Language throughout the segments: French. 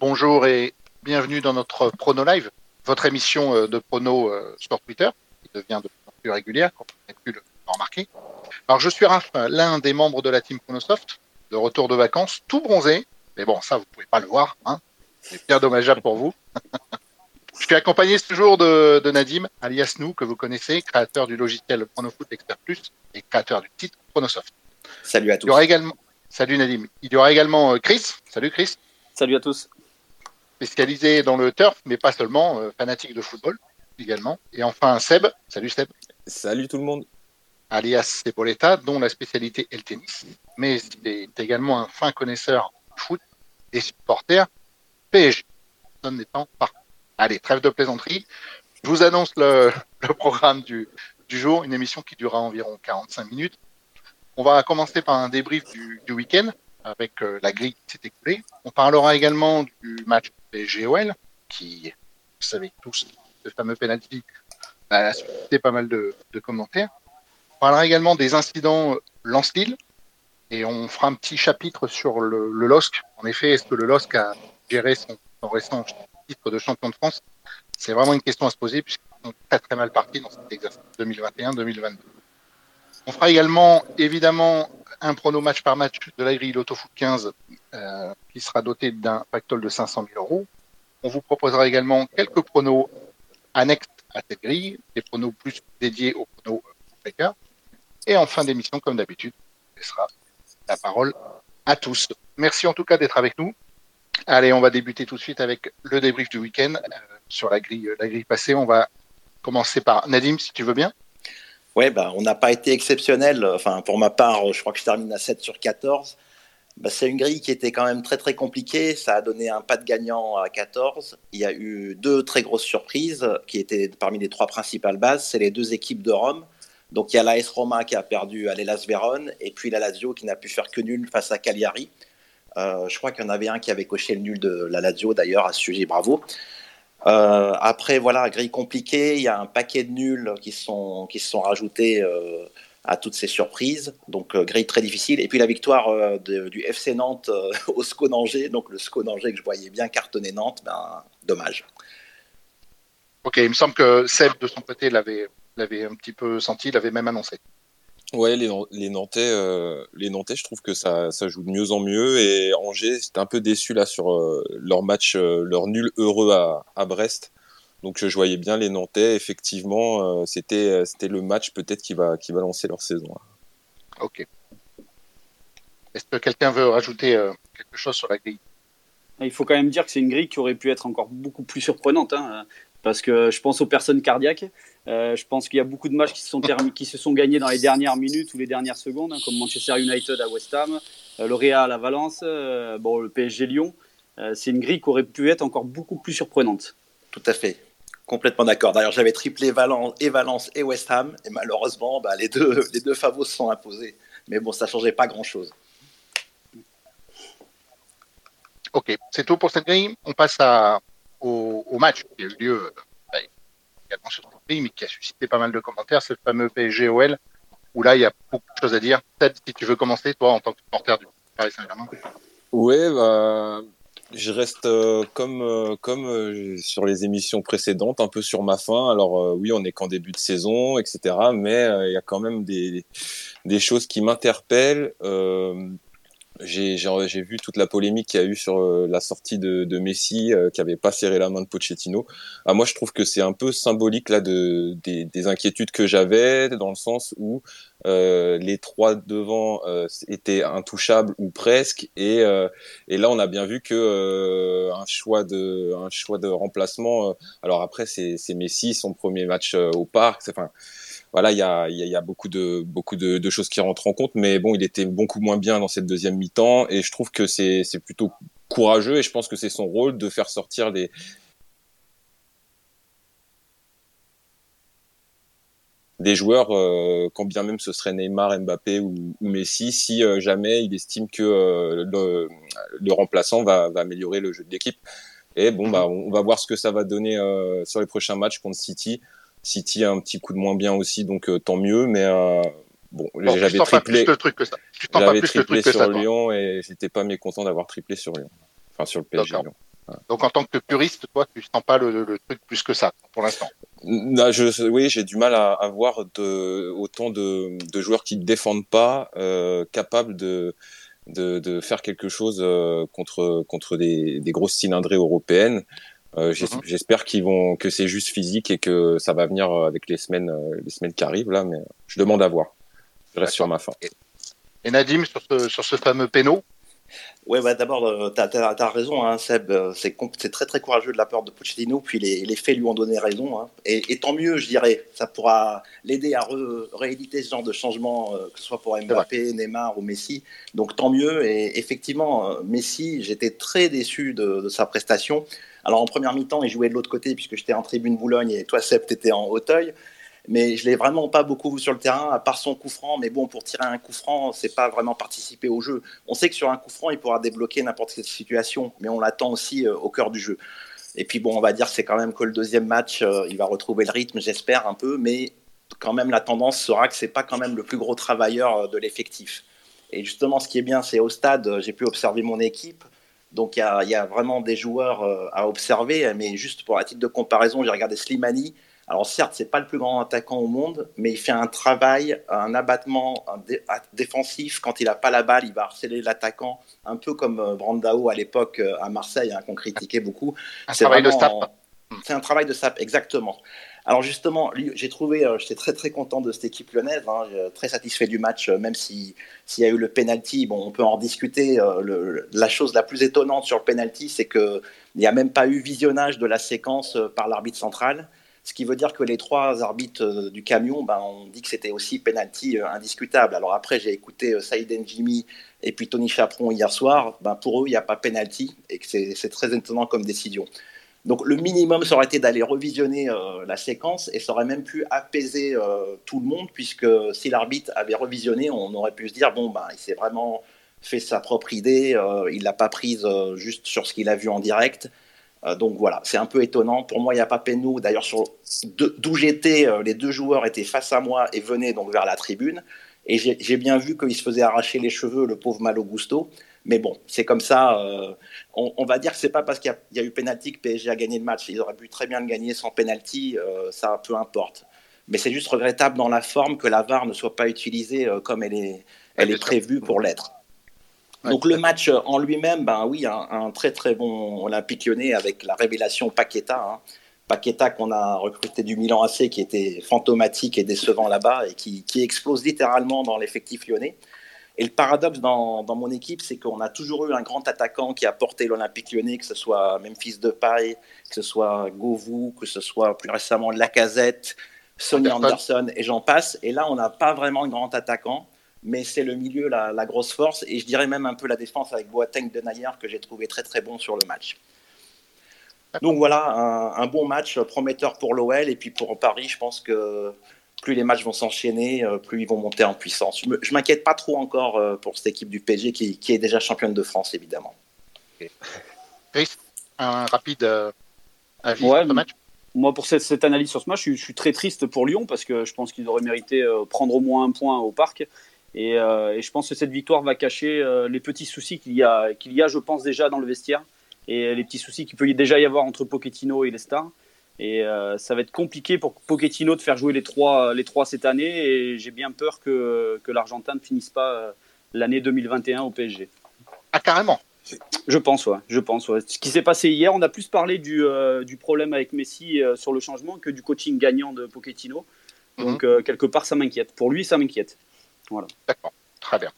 Bonjour et bienvenue dans notre Prono Live, votre émission euh, de prono euh, sur Twitter, qui devient de plus en plus régulière, comme vous avez pu le remarquer. Alors, je suis Raph, l'un des membres de la team Pronosoft, de retour de vacances, tout bronzé, mais bon, ça, vous pouvez pas le voir, hein. c'est bien dommageable pour vous. je suis accompagné ce jour de, de Nadim, alias nous, que vous connaissez, créateur du logiciel Pronofoot Expert Plus et créateur du titre Pronosoft. Salut à tous. Il y aura également, salut Nadim. Il y aura également euh, Chris. Salut Chris. Salut à tous. Spécialisé dans le turf, mais pas seulement, euh, fanatique de football également. Et enfin Seb. Salut Seb. Salut tout le monde. Alias Cepoleta, dont la spécialité est le tennis. Mais il est également un fin connaisseur de foot et supporter PSG. Personne n'étant pas. Allez, trêve de plaisanterie. Je vous annonce le, le programme du, du jour, une émission qui durera environ 45 minutes. On va commencer par un débrief du, du week-end avec euh, la grille qui s'est écoulée. On parlera également du match PSG-OL qui, vous savez tous, ce fameux penalty a suscité pas mal de, commentaires. On parlera également des incidents euh, Lance-Lille et on fera un petit chapitre sur le, le LOSC. En effet, est-ce que le LOSC a géré son, son récent titre de champion de France? C'est vraiment une question à se poser puisqu'ils sont très très mal partis dans cet exercice 2021-2022. On fera également, évidemment, un prono match par match de la grille Lotto Foot 15 euh, qui sera doté d'un pactole de 500 000 euros. On vous proposera également quelques pronos annexes à cette grille, des pronos plus dédiés aux pronos breakers. Et en fin d'émission, comme d'habitude, ce sera la parole à tous. Merci en tout cas d'être avec nous. Allez, on va débuter tout de suite avec le débrief du week-end euh, sur la grille, la grille passée. On va commencer par Nadim, si tu veux bien. Ouais, bah, on n'a pas été exceptionnel. Enfin, pour ma part, je crois que je termine à 7 sur 14. Bah, c'est une grille qui était quand même très très compliquée. Ça a donné un pas de gagnant à 14. Il y a eu deux très grosses surprises qui étaient parmi les trois principales bases. C'est les deux équipes de Rome. Donc il y a l'AS Roma qui a perdu à l'Elas Vérone et puis la Lazio qui n'a pu faire que nul face à Cagliari. Euh, je crois qu'il y en avait un qui avait coché le nul de la Lazio d'ailleurs à ce sujet, bravo. Euh, après, voilà, grille compliquée, il y a un paquet de nuls qui sont, qui sont rajoutés euh, à toutes ces surprises. Donc, euh, grille très difficile. Et puis la victoire du FC Nantes au SCO Angers, donc le SCO Angers que je voyais bien cartonner Nantes, ben, dommage. Ok, il me semble que Seb, de son côté, l'avait un petit peu senti, l'avait même annoncé. Ouais, les, les Nantais, euh, les Nantais, je trouve que ça, ça joue de mieux en mieux. Et Angers, c'était un peu déçu là sur euh, leur match, euh, leur nul heureux à, à Brest. Donc je voyais bien les Nantais. Effectivement, euh, c'était, c'était le match peut-être qui va, qui va lancer leur saison. Ok. Est-ce que quelqu'un veut rajouter euh, quelque chose sur la grille? Il faut quand même dire que c'est une grille qui aurait pu être encore beaucoup plus surprenante. Hein, parce que je pense aux personnes cardiaques. Euh, je pense qu'il y a beaucoup de matchs qui se, sont qui se sont gagnés dans les dernières minutes ou les dernières secondes, hein, comme Manchester United à West Ham, euh, le Real à Valence, euh, bon, le PSG Lyon. Euh, c'est une grille qui aurait pu être encore beaucoup plus surprenante. Tout à fait. Complètement d'accord. D'ailleurs, j'avais triplé Valence et Valence et West Ham, et malheureusement, bah, les, deux, les deux favos se sont imposés. Mais bon, ça ne changeait pas grand-chose. Ok, c'est tout pour cette grille. On passe à, au, au, match qui a eu lieu également sur mais qui a suscité pas mal de commentaires. C'est le fameux PSG-OL, où là, il y a beaucoup de choses à dire. Peut-être si tu veux commencer, toi, en tant que supporter du Paris Saint-Germain. Oui, bah, je reste euh, comme, euh, comme euh, sur les émissions précédentes, un peu sur ma fin. Alors oui, on est qu'en début de saison, etc. Mais il y a quand même des, des choses qui m'interpellent. J'ai vu toute la polémique qu'il y a eu sur la sortie de, de Messi, qui avait pas serré la main de Pochettino. Ah, moi, je trouve que c'est un peu symbolique là de, des, des inquiétudes que j'avais, dans le sens où euh, les trois devant euh, étaient intouchables ou presque et, euh, et là on a bien vu que euh, un choix de un choix de remplacement alors après c'est c'est Messi son premier match au parc enfin voilà il y a il y a beaucoup de beaucoup de, de, choses qui rentrent en compte mais bon il était beaucoup moins bien dans cette deuxième mi-temps et je trouve que c'est c'est plutôt courageux et je pense que c'est son rôle de faire sortir des des joueurs, euh, quand bien même ce serait Neymar, Mbappé ou, ou Messi, si euh, jamais il estime que euh, le, le, remplaçant va, va, améliorer le jeu de l'équipe. Et bon, bah, on va voir ce que ça va donner euh, sur les prochains matchs contre City. City a un petit coup de moins bien aussi, donc euh, tant mieux. Mais bon, bon j'avais triplé, j'avais triplé sur Lyon et j'étais pas mécontent d'avoir triplé sur Lyon, enfin sur le PSG Lyon. Donc en tant que puriste, toi, tu sens pas le, truc plus que ça pour l'instant. je, oui, j'ai du mal à, à voir de, autant de, de, joueurs qui ne défendent pas, euh, capables de, de, de, faire quelque chose euh, contre, contre des, des grosses cylindrées européennes. Euh, mhm. J'espère qu'ils vont que c'est juste physique et que ça va venir avec les semaines, euh, les semaines qui arrivent là, mais je demande à voir. Je reste sur ma fin. Et Nadim sur ce, sur ce fameux péno, Ouais, bah d'abord, euh, tu as, raison, hein, Seb. Euh, c'est très très courageux de la part de Pochettino, puis les, les faits lui ont donné raison. Hein. Et, tant mieux, je dirais. Ça pourra l'aider à rééditer ce genre de changement, euh, que ce soit pour Mbappé, Neymar ou Messi. Donc tant mieux. Et effectivement, Messi, j'étais très déçu de, de, sa prestation. Alors en première mi-temps, il jouait de l'autre côté, puisque j'étais en tribune Boulogne et toi, Seb, tu étais en Hauteuil mais je l'ai vraiment pas beaucoup vu sur le terrain, à part son coup franc. Mais bon, pour tirer un coup franc, c'est pas vraiment participer au jeu. On sait que sur un coup franc, il pourra débloquer n'importe quelle situation, mais on l'attend aussi euh, au cœur du jeu. Et puis bon, on va dire c'est quand même que le deuxième match, euh, il va retrouver le rythme, j'espère un peu, mais quand même la tendance sera que c'est pas quand même le plus gros travailleur euh, de l'effectif. Et justement, ce qui est bien, c'est au stade, j'ai pu observer mon équipe. Donc il y, y, a vraiment des joueurs à observer, mais juste pour un titre de comparaison, j'ai regardé Slimani, alors certes, c'est pas le plus grand attaquant au monde, mais il fait un travail, un abattement défensif. Quand il n'a pas la balle, il va harceler l'attaquant, un peu comme euh, Brandao à l'époque euh, à Marseille, hein, qu'on critiquait beaucoup. Un travail de sap. C'est un travail de sap, exactement. Alors justement, j'ai trouvé, euh, j'étais très très content de cette équipe lyonnaise, hein, très satisfait du match, même si s'il y a eu le penalty, bon, on peut en discuter. la chose la plus étonnante sur le penalty, c'est qu'il n'y a même pas eu visionnage de la séquence par l'arbitre central. Ce qui veut dire que les trois arbitres euh, du camion, ben, dit que c'était aussi penalty euh, indiscutable. Alors après, j'ai écouté euh, Saïd Jimmy et puis Tony Chaperon hier soir. Ben, pour eux, il n'y a pas penalty et que c'est très étonnant comme décision. Donc le minimum, ça aurait été d'aller revisionner la séquence et ça aurait même pu apaiser tout le monde puisque si l'arbitre avait revisionné, on aurait pu se dire bon ben il s'est vraiment fait sa propre idée, il l'a pas prise juste sur ce qu'il a vu en direct. Euh, donc voilà, c'est un peu étonnant. Pour moi, il n'y a pas Penou. D'ailleurs, d'où j'étais, euh, les deux joueurs étaient face à moi et venaient donc vers la tribune. Et j'ai bien vu qu'il se faisait arracher les cheveux, le pauvre Malo Gusto. Mais bon, c'est comme ça. Euh, on, va dire que c'est pas parce qu'il y, a eu pénalty que PSG a gagné le match. Ils auraient pu très bien le gagner sans pénalty, ça peu importe. Mais c'est juste regrettable dans la forme que la VAR ne soit pas utilisée comme elle est, elle est prévue pour l'être. Donc le match en lui-même, ben oui, un, très très bon Olympique lyonnais avec la révélation Paqueta. Hein. Paqueta qu'on a recruté du Milan AC qui était fantomatique et décevant là-bas et qui, explose littéralement dans l'effectif lyonnais. Et le paradoxe dans, mon équipe, c'est qu'on a toujours eu un grand attaquant qui a porté l'Olympique lyonnais, que ce soit Memphis Depay, que ce soit Govou, que ce soit plus récemment Lacazette, Sonny Anderson et j'en passe. Et là, on n'a pas vraiment un grand attaquant mais c'est le milieu la, grosse force et je dirais même un peu la défense avec Boateng de Nayer que j'ai trouvé très très bon sur le match. Donc voilà, un, bon match prometteur pour l'OL et puis pour Paris, je pense que plus les matchs vont s'enchaîner, euh, plus ils vont monter en puissance. Je ne m'inquiète pas trop encore euh, pour cette équipe du PSG qui, est déjà championne de France évidemment. Chris, un rapide euh, avis sur ce match? moi, pour cette, analyse sur ce match, je, je, suis très triste pour Lyon parce que je pense qu'ils auraient mérité prendre au moins un point au parc. Euh, et, je pense que cette victoire va cacher euh, les petits soucis qu'il y, a, qu'il y a, je pense, déjà dans le vestiaire et les petits soucis qu'il peut déjà y avoir entre Pochettino et les stars. Et euh, ça va être compliqué pour Pochettino de faire jouer les trois, les trois cette année. Et j'ai bien peur que, que l'Argentin ne finisse pas l'année 2021 au PSG. Ah, carrément je pense, ouais. Je pense, ouais. Ce qui s'est passé hier, on a plus parlé du, du problème avec Messi sur le changement que du coaching gagnant de Pochettino. Mhm. Donc, quelque part, ça m'inquiète. Pour lui, ça m'inquiète. D'accord, très bien.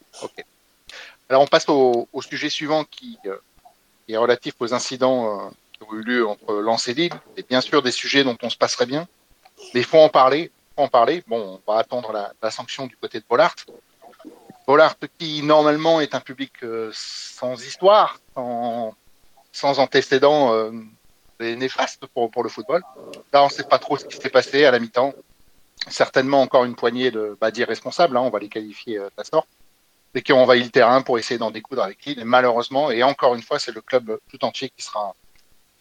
Alors on passe au, sujet suivant qui, euh, est relatif aux incidents euh, qui ont eu lieu entre Lens et Lille. C'est bien sûr des sujets dont on se passerait bien, mais il faut en parler. en parler. Bon, on va attendre la, sanction du côté de Bollard. Bollard qui normalement est un public euh, sans histoire, sans, sans antécédents néfastes pour, pour le football. Là, on ne sait pas trop ce qui s'est passé à la mi-temps certainement encore une poignée de bah, d'irresponsables, hein, on va les qualifier euh, de sorte, et qui ont envahi le terrain pour essayer d'en découdre avec Lille. Et malheureusement, et encore une fois, c'est le club tout entier qui sera,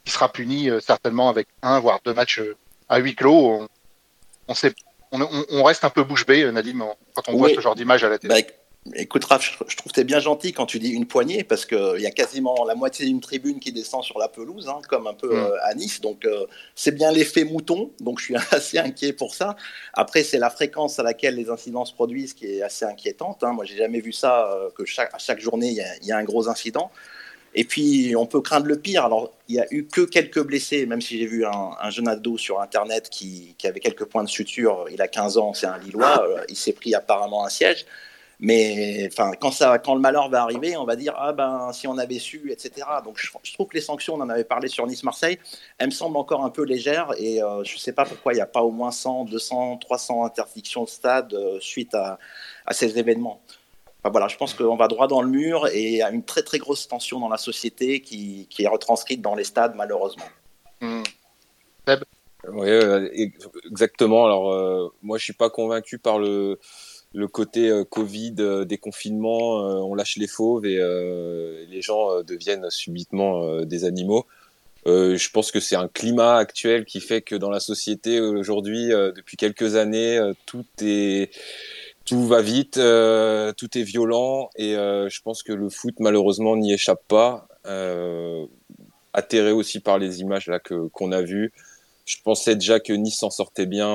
qui sera puni euh, certainement avec un, voire deux matchs euh, à huis clos. On, on, sait, on, on, reste un peu bouche bée, Nadim, quand on voit ce genre d'image à la télé. Bah, Écoute, Raph, je trouve que tu es bien gentil quand tu dis une poignée, parce qu'il y a quasiment la moitié d'une tribune qui descend sur la pelouse, hein, comme un peu mm. euh, à Nice. Donc, euh, c'est bien l'effet mouton. Donc, je suis assez inquiet pour ça. Après, c'est la fréquence à laquelle les incidents se produisent qui est assez inquiétante. Hein. Moi, j'ai jamais vu ça, euh, que chaque, à chaque journée, il y, y, a un gros incident. Et puis, on peut craindre le pire. Alors, il n'y a eu que quelques blessés, même si j'ai vu un, jeune ado sur Internet qui, qui, avait quelques points de suture. Il a 15 ans, c'est un Lillois. il s'est pris apparemment un siège. Mais enfin, quand, ça, quand le malheur va arriver, on va dire ah ben si on avait su, etc. Donc je, trouve que les sanctions, on en avait parlé sur Nice-Marseille, elles me semblent encore un peu légères et euh, je ne sais pas pourquoi il n'y a pas au moins 100, 200, 300 interdictions de stade euh, suite à, à, ces événements. Enfin, voilà, je pense qu'on va droit dans le mur et il y a une très très grosse tension dans la société qui, qui est retranscrite dans les stades malheureusement. Mmh. Oui, euh, exactement. Alors moi je suis pas convaincu par le le côté euh, Covid, euh, déconfinement, euh, on lâche les fauves et les gens deviennent subitement des animaux. je pense que c'est un climat actuel qui fait que dans la société aujourd'hui, depuis quelques années, tout est tout va vite, tout est violent et je pense que le foot malheureusement n'y échappe pas. atterré aussi par les images là que qu'on a vues. Je pensais déjà que Nice s'en sortait bien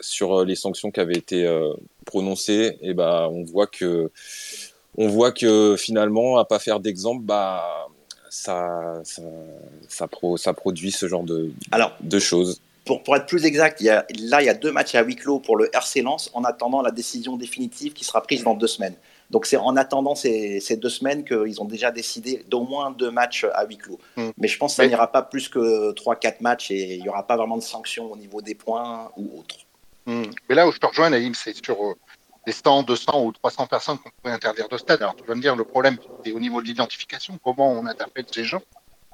sur les sanctions qui avaient été prononcé, et bah, on voit que, on voit que finalement, à pas faire d'exemple, bah, ça, ça, ça, ça, produit ce genre de, Alors, de choses. Pour, pour, être plus exact, il y a, là, il y a deux matchs à huis clos pour le RC Lens en attendant la décision définitive qui sera prise dans deux semaines. Donc c'est en attendant ces, ces deux semaines qu'ils ont déjà décidé d'au moins deux matchs à huis clos. Mmh. Mais je pense que ça n'ira pas plus que 3-4 matchs et il n'y aura pas vraiment de sanctions au niveau des points ou autres. Hmm. Mais là où je te rejoins, Naïm, c'est sur euh, les 100, 200 ou 300 personnes qu'on pourrait interdire de stade. Alors tu vas me dire, le problème, c'est au niveau de l'identification, comment on interpelle ces gens.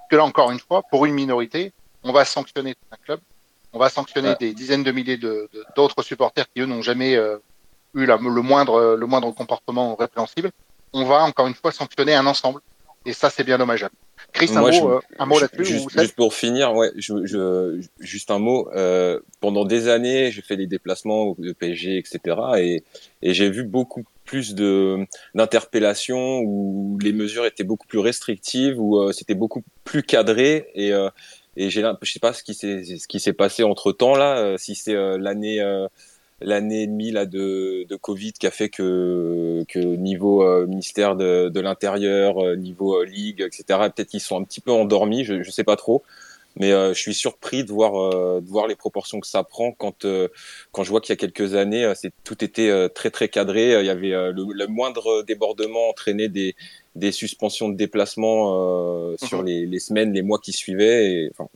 Que là, encore une fois, pour une minorité, on va sanctionner un club, on va sanctionner des dizaines de milliers d'autres de, supporters qui, eux, n'ont jamais euh, eu la, le, moindre, le moindre comportement répréhensible. On va, encore une fois, sanctionner un ensemble. Et ça, c'est bien dommageable. Chris, un, mot, euh, un mot là-dessus juste, pour finir, ouais, je, je, juste un mot. Euh, pendant des années, j'ai fait des déplacements de PSG, etc. Et, et j'ai vu beaucoup plus de d'interpellations où les mesures étaient beaucoup plus restrictives, où euh, c'était beaucoup plus cadré. Et, euh, et j'ai, je sais pas ce qui s'est ce qui s'est passé entre temps là, si c'est l'année l'année et demie là de, de Covid qui a fait que, que niveau euh, ministère de, de l'Intérieur, euh, niveau euh, ligue, etc. Peut-être qu'ils sont un petit peu endormis, je, je sais pas trop. Mais je suis surpris de voir de voir les proportions que ça prend quand quand je vois qu'il y a quelques années, c'est tout était très très cadré. Il y avait le, moindre débordement entraînait des des suspensions de déplacement sur mhm. les, les, semaines, les mois qui suivaient. Et, enfin,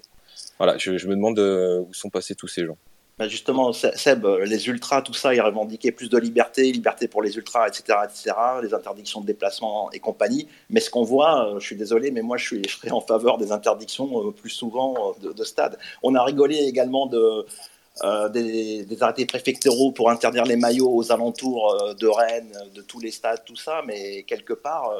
voilà, je, je me demande où sont passés tous ces gens. Bah, justement, Seb, les ultras, tout ça, ils revendiquaient plus de liberté, liberté pour les ultras, etc., etc., les interdictions de déplacement et compagnie. Mais ce qu'on voit, euh, je suis désolé, mais moi, je, suis, je en faveur des interdictions euh, plus souvent euh, de, de stade. On a rigolé également de, des, des, arrêtés préfectoraux pour interdire les maillots aux alentours de Rennes, de tous les stades, tout ça, mais quelque part,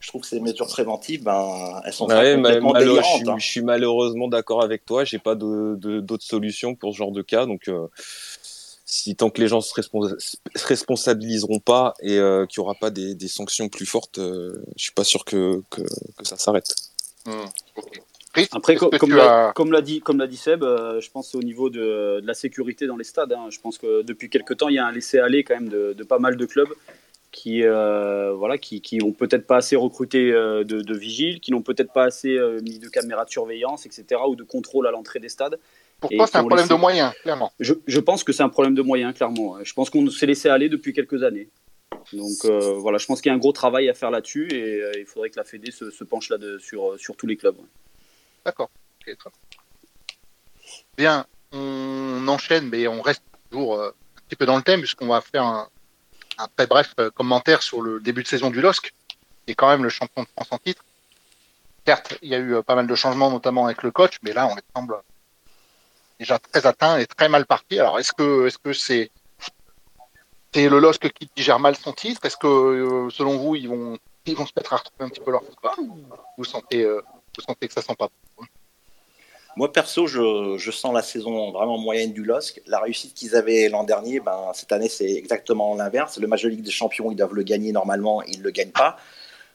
je trouve que ces mesures préventives, ben, elles sont complètement délirantes. Hein. Je, suis malheureusement d'accord avec toi. J'ai pas d'autres solutions pour ce genre de cas. Donc, euh, si tant que les gens se, se responsabiliseront pas et euh, qu'il y aura pas des, des, sanctions plus fortes, euh, je suis pas sûr que, que, que ça s'arrête. Mmh, Après, comme l'a as... dit, comme l'a dit Seb, euh, je pense au niveau de, de, la sécurité dans les stades. Hein. Je pense que depuis quelques temps, il y a un laisser-aller quand même de, de, pas mal de clubs qui euh, voilà qui, qui ont peut-être pas assez recruté euh, de, de, vigiles, qui n'ont peut-être pas assez euh, mis de caméras de surveillance, etc. ou de contrôle à l'entrée des stades. Pour toi, c'est un problème de moyens, clairement. Je, je pense que c'est un problème de moyens, clairement. Je pense qu'on s'est laissé aller depuis quelques années. Donc voilà, je pense qu'il y a un gros travail à faire là-dessus et il faudrait que la Fédé se, se penche là sur, sur tous les clubs. D'accord. Bien, on enchaîne, mais on reste toujours un petit peu dans le thème puisqu'on va faire un, un très bref euh, commentaire sur le début de saison du LOSC, qui est quand même le champion de France en titre. Certes, il y a eu euh, pas mal de changements, notamment avec le coach, mais là, on semble déjà très atteint et très mal parti. Alors, est-ce que est-ce que c'est le LOSC qui gère mal son titre? Est-ce que, euh, selon vous, ils vont ils vont se mettre à retrouver un petit peu leur football Vous sentez vous sentez que ça sent pas Moi, perso, je, sens la saison vraiment moyenne du LOSC. La réussite qu'ils avaient l'an dernier, ben, cette année, c'est exactement l'inverse. Le match de des Champions, ils doivent le gagner normalement, ils ne le gagnent pas.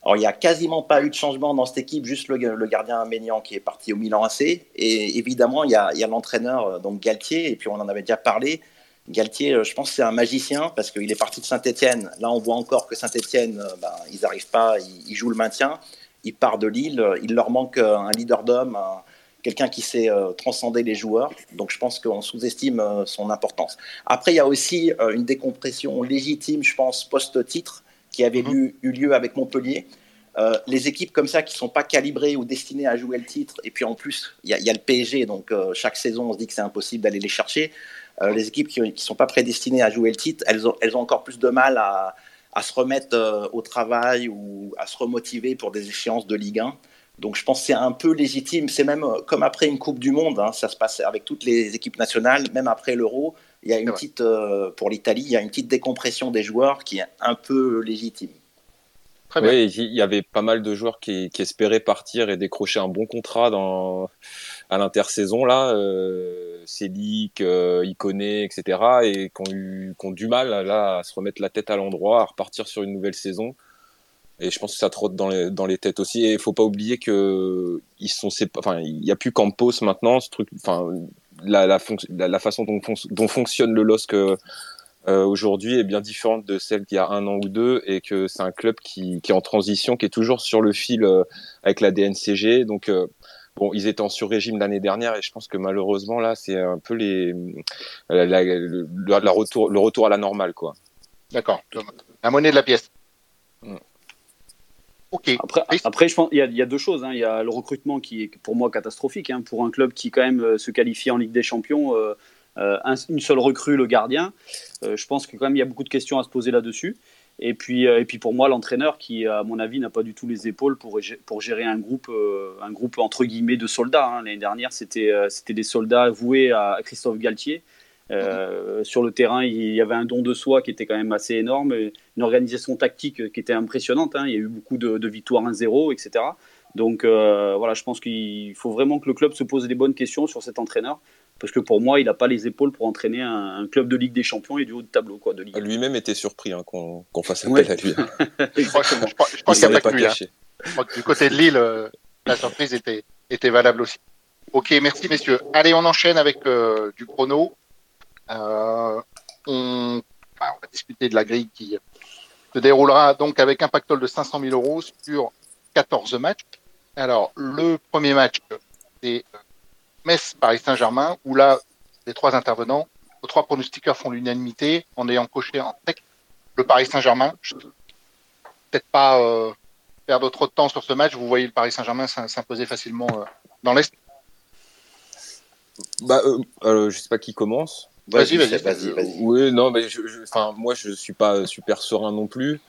Alors, il n'y a quasiment pas eu de changement dans cette équipe, juste le, gardien Ménian qui est parti au Milan AC. Et évidemment, il y a, l'entraîneur, euh, donc Galtier, et puis on en avait déjà parlé. Galtier, euh, je pense c'est un magicien parce qu'il est parti de Saint-Etienne. Là, on voit encore que Saint-Etienne, euh, ben, ils n'arrivent pas, ils, jouent le maintien. Ils partent de Lille, il leur manque un leader d'homme, quelqu'un qui sait transcender les joueurs. Donc, je pense qu'on sous-estime son importance. Après, il y a aussi une décompression légitime, je pense, post-titre qui avait mhm. eu, lieu avec Montpellier. Euh, les équipes comme ça qui ne sont pas calibrées ou destinées à jouer le titre, et puis en plus, il y, a le PSG, donc euh, chaque saison, on se dit que c'est impossible d'aller les chercher. Euh, les équipes qui ne sont pas prédestinées à jouer le titre, elles ont, elles ont encore plus de mal à, à se remettre au travail ou à se remotiver pour des échéances de Ligue 1. Donc je pense que c'est un peu légitime. C'est même comme après une Coupe du Monde, hein, ça se passe avec toutes les équipes nationales, même après l'Euro. Il y a une petite, pour l'Italie, il y a une petite décompression des joueurs qui est un peu légitime. Oui, il y avait pas mal de joueurs qui, espéraient partir et décrocher un bon contrat dans, à l'intersaison là, euh, Célic, euh, Iconé, etc. et qui ont, eu, qui ont du mal là à se remettre la tête à l'endroit, à repartir sur une nouvelle saison. Et je pense que ça trotte dans les, dans les têtes aussi. Et il faut pas oublier que ils sont, enfin, il n'y a plus Campos maintenant. Ce truc, enfin, la, la, la, façon dont, dont, fonctionne le LOSC euh, aujourd'hui est bien différente de celle d'il y a un an ou deux et que c'est un club qui, qui, est en transition, qui est toujours sur le fil euh, avec la DNCG. Donc, euh, bon, ils étaient en sur-régime l'année dernière et je pense que malheureusement, là, c'est un peu les, la, le, la retour, le retour à la normale, quoi. D'accord. La monnaie de la pièce. Mm. Après, après, je pense il y, y, a deux choses. Hein. Il y a le recrutement qui est pour moi catastrophique hein, pour un club qui quand même se qualifie en Ligue des Champions. Euh, une seule recrue, le gardien. Euh, je pense que quand même il y a beaucoup de questions à se poser là-dessus. Et puis, euh, et puis pour moi, l'entraîneur qui, à mon avis, n'a pas du tout les épaules pour, pour gérer un groupe, un groupe entre guillemets de soldats. Hein. L'année dernière, c'était c'était des soldats voués à Christophe Galtier. Sur le terrain, il y avait un don de soi qui était quand même assez énorme, une organisation tactique qui était impressionnante. Hein. Il y a eu beaucoup de, de victoires 1-0, etc. Donc voilà, je pense qu'il faut vraiment que le club se pose des bonnes questions sur cet entraîneur parce que pour moi, il n'a pas les épaules pour entraîner un, club de Ligue des Champions et du haut de tableau. Quoi, de Ligue Lui-même était surpris hein, qu'on fasse appel à lui. je crois, qu'il n'y a pas que lui. Hein. Je crois que du côté de Lille, euh, la surprise était, était valable aussi. Ok, merci messieurs. Allez, on enchaîne avec euh, du chrono. Euh, on, va discuter de la grille qui se déroulera donc avec un pactole de 500 000 euros sur 14 matchs. Alors, le premier match, c'est Metz, Paris Saint-Germain, où là, les trois intervenants, aux trois pronostiqueurs font l'unanimité en ayant coché en texte le Paris Saint-Germain. Peut-être pas euh, perdre trop de temps sur ce match. Vous voyez le Paris Saint-Germain s'imposer facilement euh, dans l'Est bah, euh, Je sais pas qui commence. Vas-y, vas-y, vas-y. Vas oui, non, mais je, moi, je suis pas super serein non plus.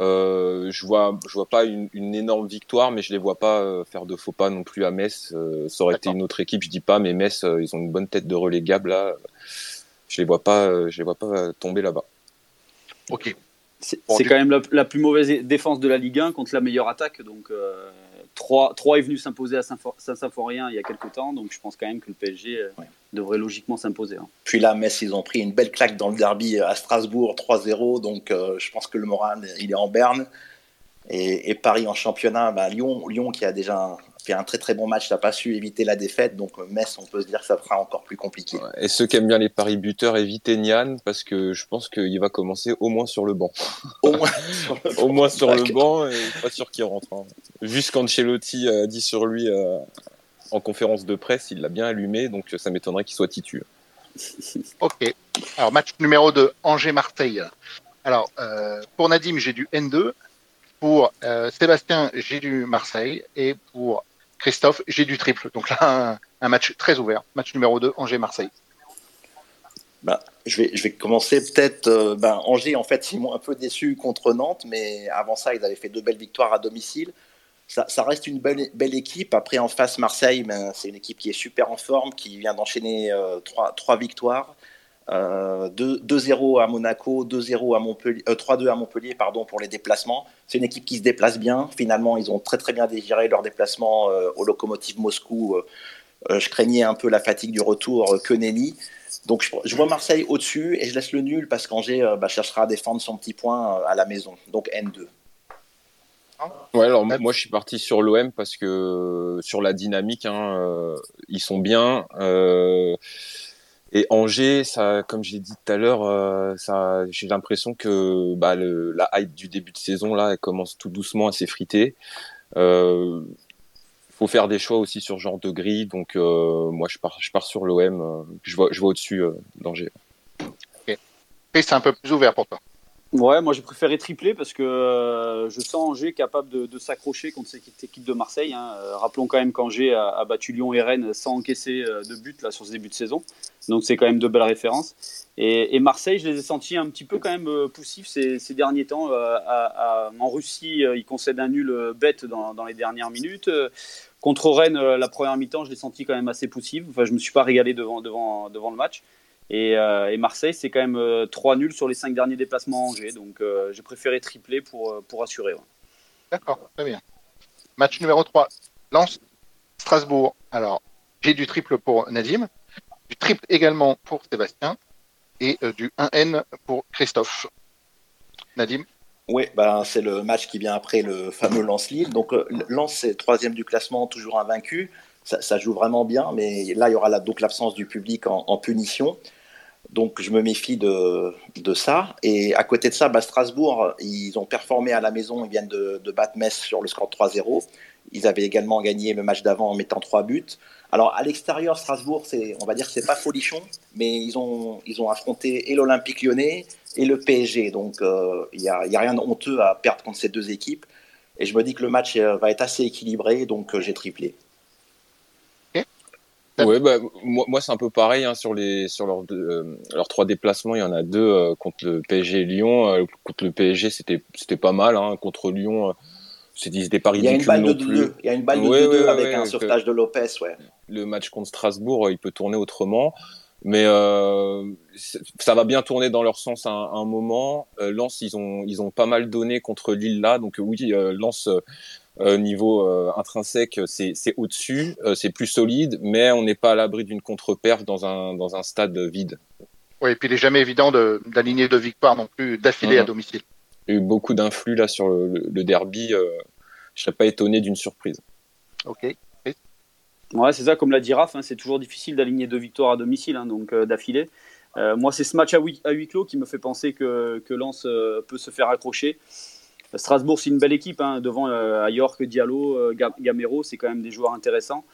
Euh, je vois, je vois pas une, énorme victoire, mais je les vois pas euh, faire de faux pas non plus à Metz. Euh, ça aurait été une autre équipe, je dis pas, mais Metz, ils ont une bonne tête de relégable là. Je les vois pas, je les vois pas tomber là-bas. Ok. C'est quand même la, la, plus mauvaise défense de la Ligue 1 contre la meilleure attaque, donc 3, 3 est venu s'imposer à Saint-Symphorien il y a quelques temps, donc je pense quand même que le PSG euh, devrait logiquement s'imposer. Hein. Puis là, Metz, ils ont pris une belle claque dans le derby à Strasbourg, 3-0, donc euh, je pense que le moral, il est en berne. Et, Paris en championnat, bah, Lyon, Lyon qui a déjà fait un très très bon match, n'a pas su éviter la défaite. Donc Metz, on peut se dire que ça sera encore plus compliqué. Et ceux qui aiment bien les paris buteurs, évitez Nian parce que je pense qu'il va commencer au moins sur le banc. Au moins sur le banc, au moins sur le banc et pas sûr qu'il rentre. Hein. Vu ce qu'Ancelotti a dit sur lui euh, en conférence de presse, il l'a bien allumé, donc ça m'étonnerait qu'il soit titu. ok. Alors match numéro 2, Angers-Marseille. Alors euh, pour Nadim, j'ai du N2. Pour euh, Sébastien, j'ai du Marseille. Et pour Christophe, j'ai du triple. Donc là, un, match très ouvert. Match numéro 2, Angers-Marseille. Bah, je, vais, je vais commencer peut-être. Euh, ben, Angers, en fait, ils m'ont un peu déçu contre Nantes, mais avant ça, ils avaient fait deux belles victoires à domicile. Ça, reste une belle, équipe. Après, en face, Marseille, ben, c'est une équipe qui est super en forme, qui vient d'enchaîner euh, trois, victoires. 2-0 euh, à Monaco, 2-0 à Montpellier, 3-2 à Montpellier pardon, pour les déplacements. C'est une équipe qui se déplace bien. Finalement, ils ont très très bien dégéré leur déplacement au locomotive Moscou je craignais un peu la fatigue du retour que Nenny. Donc je, vois Marseille au-dessus et je laisse le nul parce qu'Angers bah, cherchera à défendre son petit point à la maison. Donc N2. Ouais, alors moi je suis parti sur l'OM parce que sur la dynamique, hein, ils sont bien. Et Angers, ça, comme j'ai dit tout à l'heure, euh, ça, j'ai l'impression que bah, le, la hype du début de saison là, elle commence tout doucement à s'effriter. Euh, faut faire des choix aussi sur ce genre de grille, donc euh, moi je pars, je pars sur l'OM. Euh, je vois, je vois au-dessus euh, d'Angers. Et c'est un peu plus ouvert pour toi. Ouais, moi j'ai préféré tripler parce que euh, je sens Angers capable de, s'accrocher contre cette équipe de Marseille. Hein. Euh, rappelons quand même qu'Angers a, battu Lyon et Rennes sans encaisser euh, de but là sur ce début de saison. Donc c'est quand même de belles références. Et, Marseille, je les ai sentis un petit peu quand même poussifs ces, derniers temps. En Russie, ils concèdent un nul bête dans, les dernières minutes. Contre Rennes, la première mi-temps, je l'ai senti quand même assez poussif. Enfin, je me suis pas régalé devant le match. Et, euh, et, Marseille, c'est quand même euh, 3 nuls sur les 5 derniers déplacements à Angers. Donc euh, j'ai préféré tripler pour, pour assurer. Ouais. D'accord, très bien. Match numéro 3, Lens, Strasbourg. Alors, j'ai du triple pour Nadim, du triple également pour Sébastien et euh, du 1N pour Christophe. Nadim? Oui, ben, c'est le match qui vient après le fameux Lens-Lille. Donc Lens, c'est troisième du classement, toujours invaincu ça, joue vraiment bien, mais là, il y aura donc l'absence du public en, punition. Donc, je me méfie de, ça. Et à côté de ça, bah, Strasbourg, ils ont performé à la maison. Ils viennent de, battre Metz sur le score 3-0. Ils avaient également gagné le match d'avant en mettant trois buts. Alors, à l'extérieur, Strasbourg, c'est, on va dire que c'est pas folichon, mais ils ont, affronté et l'Olympique lyonnais et le PSG. Donc, il euh, n'y a, a rien de honteux à perdre contre ces deux équipes. Et je me dis que le match euh, va être assez équilibré, donc euh, j'ai triplé. Ouais, bah, moi, moi c'est un peu pareil hein, sur les sur leurs euh, leurs trois déplacements. Il y en a deux euh, contre le PSG et Lyon. Euh, contre le PSG, c'était c'était pas mal. Hein. Contre Lyon, c'était des paris Il y a une balle de deux. Il y a une balle de ouais, deux ouais, avec ouais, un sauvetage de Lopez. Ouais. Le match contre Strasbourg, il peut tourner autrement. Mais ça va bien tourner dans leur sens à un, à un moment. Lens, ils ont ils ont pas mal donné contre Lille là, donc oui, Lens euh, niveau euh, intrinsèque, c'est au-dessus, euh, c'est plus solide, mais on n'est pas à l'abri d'une contre-perf dans un, dans un stade vide. Oui, et puis il n'est jamais évident d'aligner deux victoires non plus d'affilée mmh. à domicile. Il y a eu beaucoup d'influx là sur le, le derby. Euh, je serais pas étonné d'une surprise. Ok. Ouais, c'est ça, comme l'a dit Raph, hein, c'est toujours difficile d'aligner deux victoires à domicile, hein, donc euh, d'affilée. Euh, moi, c'est ce match à huis, à huis clos qui me fait penser que, que Lens euh, peut se faire accrocher. Strasbourg, c'est une belle équipe. Hein, devant euh, York, Diallo, euh, Gamero, c'est quand même des joueurs intéressants.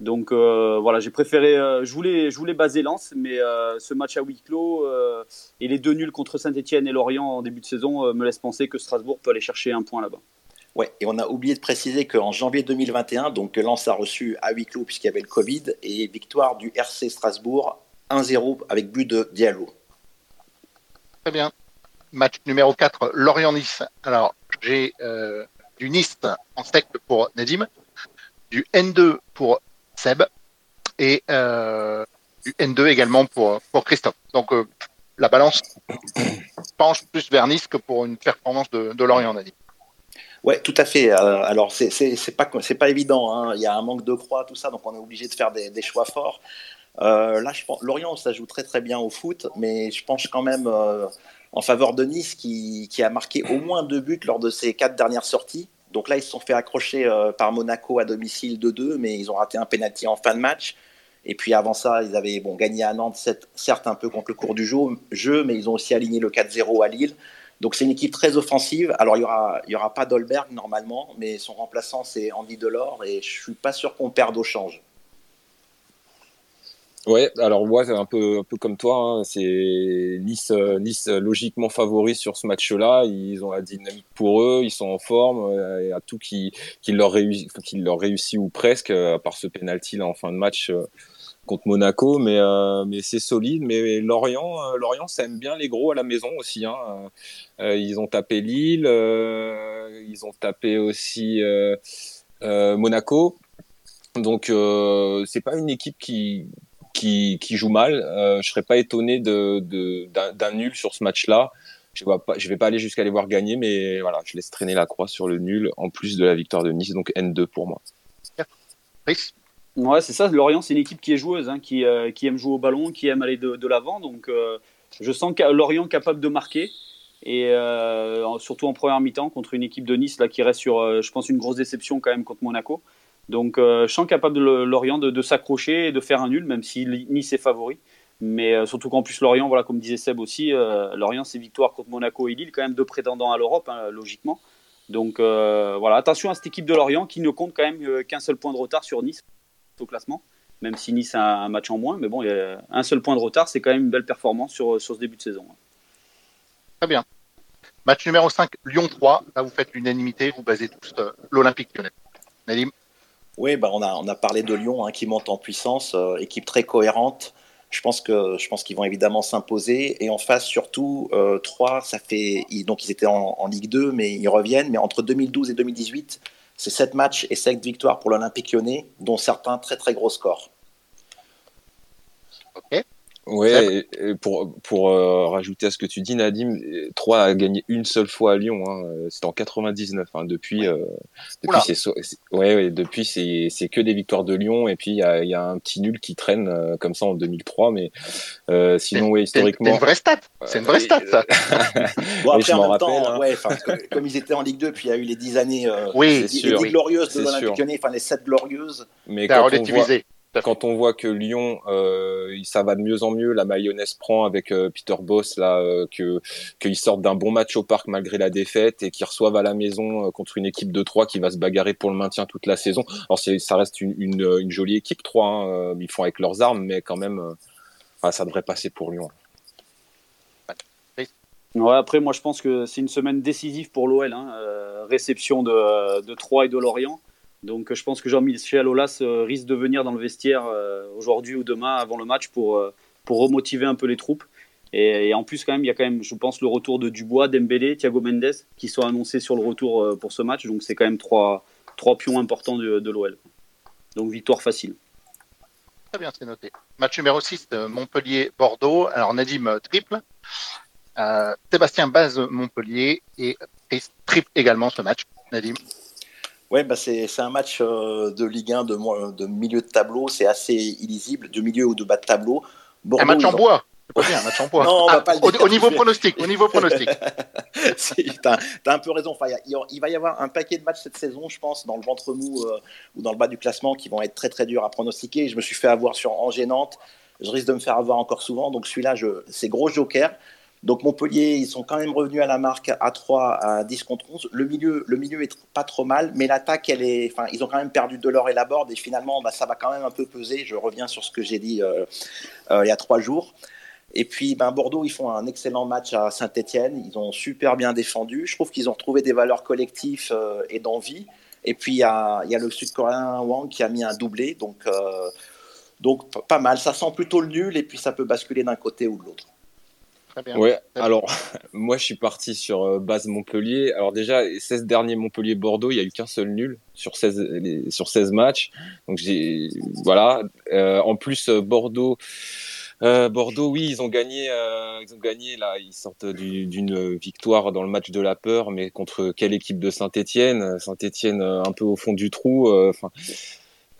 Donc euh, voilà, j'ai préféré. Euh, je voulais, je voulais baser Lens, mais euh, ce match à huis clos et les deux nuls contre Saint-Etienne et Lorient en début de saison me laissent penser que Strasbourg peut aller chercher un point là-bas. Ouais, et on a oublié de préciser qu'en janvier 2021, donc Lens a reçu à huis clos puisqu'il y avait le Covid et victoire du RC Strasbourg 1-0 avec but de Diallo. Très bien. Match numéro 4, Lorient-Nice. Alors, j'ai euh, du Nice en sec pour Nadim, du N2 pour Seb et euh, du N2 également pour, pour Christophe. Donc euh, la balance penche plus vers Nice que pour une performance de, de Lorient, Nadim. Ouais, tout à fait. Alors c'est pas pas évident. Hein. Il y a un manque de croix, tout ça, donc on est obligé de faire des, choix forts. Là, je pense Lorient, ça joue très très bien au foot, mais je pense quand même en faveur de Nice qui, qui, a marqué au moins deux buts lors de ses quatre dernières sorties. Donc là, ils se sont fait accrocher euh, par Monaco à domicile 2-2, mais ils ont raté un penalty en fin de match. Et puis avant ça, ils avaient bon, gagné à Nantes, certes un peu contre le cours du jeu, mais ils ont aussi aligné le 4-0 à Lille. Donc c'est une équipe très offensive. Alors il n'y aura, y aura pas Dolberg normalement, mais son remplaçant c'est Andy Delors et je suis pas sûr qu'on perde au change. Ouais, alors moi c'est un peu un peu comme toi, hein. c'est Nice euh, Nice logiquement favori sur ce match-là, ils ont la dynamique pour eux, ils sont en forme, il y a tout qui qui leur réussit qui leur réussit ou presque à part ce penalty là en fin de match euh, contre Monaco, mais euh, mais c'est solide, mais Lorient euh, Lorient ça aime bien les gros à la maison aussi hein. Euh, ils ont tapé Lille, ils ont tapé aussi Monaco. Donc euh, c'est pas une équipe qui qui, qui joue mal. Euh, je serais pas étonné de, de, d'un, nul sur ce match-là. Je je vais pas aller jusqu'à les voir gagner, mais voilà, je laisse traîner la croix sur le nul en plus de la victoire de Nice, donc N2 pour moi. Chris? Ouais, c'est ça. Lorient, c'est une équipe qui est joueuse, hein, qui, qui, aime jouer au ballon, qui aime aller de, de l'avant. Donc, je sens que Lorient capable de marquer. Et surtout en première mi-temps contre une équipe de Nice là, qui reste sur, je pense, une grosse déception quand même contre Monaco. Donc, je sens capable de Lorient de, de s'accrocher et de faire un nul, même si Nice est favori. Mais euh, surtout qu'en plus, Lorient, voilà, comme disait Seb aussi, euh, Lorient, c'est victoire contre Monaco et Lille, quand même deux prétendants à l'Europe, hein, logiquement. Donc euh, voilà, attention à cette équipe de Lorient qui ne compte quand même qu'un seul point de retard sur Nice au classement, même si Nice a un match en moins. Mais bon, il y a un seul point de retard, c'est quand même une belle performance sur, sur ce début de saison. Très bien. Match numéro 5, Lyon 3. Là, vous faites l'unanimité, vous basez tous l'Olympique lyonnais. Nadim Oui, bah on, a, parlé de Lyon hein, qui monte en puissance, équipe très cohérente. Je pense que je pense qu'ils vont évidemment s'imposer et en face surtout euh, 3 ça fait donc ils étaient en, Ligue 2 mais ils reviennent mais entre 2012 et 2018 c'est 7 matchs et 7 victoires pour l'Olympique Lyonnais dont certains très très gros scores. OK. Ouais, et pour, pour euh, rajouter à ce que tu dis, Nadim, 3 a gagné une seule fois à Lyon. Hein, C'était en 99. Hein, depuis, euh, depuis c'est ouais, ouais, depuis c'est c'est que des victoires de Lyon. Et puis il y a, y a un petit nul qui traîne euh, comme ça en 2003. Mais euh, sinon, ouais, historiquement, c'est une vraie stat. C'est une vraie stat, ça. bon, après, en même temps, hein. ouais, comme ils étaient en Ligue 2, puis il y a eu les 10 années, oui, les, sûr, les glorieuses de l'Olympique Lyonnais, enfin les 7 glorieuses. Mais quand on voit quand on voit que Lyon, euh, ça va de mieux en mieux, la mayonnaise prend avec euh, Peter Boss là, euh, qu'ils sortent d'un bon match au parc malgré la défaite et qu'ils reçoivent à la maison contre une équipe de 3 qui va se bagarrer pour le maintien toute la saison. Alors ça reste une, jolie équipe 3, hein, ils font avec leurs armes, mais quand même, ça devrait passer pour Lyon. Après, moi je pense que c'est une semaine décisive pour l'OL. Hein, réception de, de 3 et de Lorient. Donc je pense que Jean-Michel Aulas euh, risque de venir dans le vestiaire euh, aujourd'hui ou demain avant le match pour, euh, pour remotiver un peu les troupes. Et, en plus, quand même, il y a quand même, je pense, le retour de Dubois, Dembélé, Thiago Mendes qui sont annoncés sur le retour pour ce match. Donc c'est quand même trois, trois pions importants de, de l'OL. Donc victoire facile. Très bien, c'est noté. Match numéro 6, Montpellier-Bordeaux. Alors Nadim, triple. Sébastien Baz, Montpellier et triple également ce match. Nadim oui, bah c'est un match euh, de Ligue 1 de, de milieu de tableau, c'est assez illisible, de milieu ou de bas de tableau. un match en bois un match en bois. non, ah, pas au, niveau pronostic, au niveau pronostic. tu as, un peu raison. Enfin, il, va y avoir un paquet de matchs cette saison, je pense, dans le ventre mou euh, ou dans le bas du classement qui vont être très très durs à pronostiquer. Je me suis fait avoir sur Angers Nantes. Je risque de me faire avoir encore souvent. Donc celui-là, c'est gros joker. Donc Montpellier, ils sont quand même revenus à la marque à 3 à 10 contre 11. Le milieu, le milieu est pas trop mal, mais l'attaque, elle est, enfin, ils ont quand même perdu Delors et Laborde et finalement, bah, ça va quand même un peu peser. Je reviens sur ce que j'ai dit euh, euh, il y a trois jours. Et puis ben, Bordeaux, ils font un excellent match à Saint-Etienne. Ils ont super bien défendu. Je trouve qu'ils ont retrouvé des valeurs collectives euh, et d'envie. Et puis il y a, y a, le Sud-Coréen Wang qui a mis un doublé. Donc, donc pas mal. Ça sent plutôt le nul et puis ça peut basculer d'un côté ou de l'autre. Ouais, alors moi je suis parti sur euh, base Montpellier. Alors déjà, 16 derniers Montpellier-Bordeaux, il n'y a eu qu'un seul nul sur 16, sur 16 matchs. Donc j'ai. Voilà. Euh, en plus, euh, Bordeaux. Bordeaux, oui, ils ont gagné, ils ont gagné là, ils sortent d'une victoire dans le match de la peur, mais contre quelle équipe de Saint-Étienne? Saint-Étienne un peu au fond du trou. Enfin,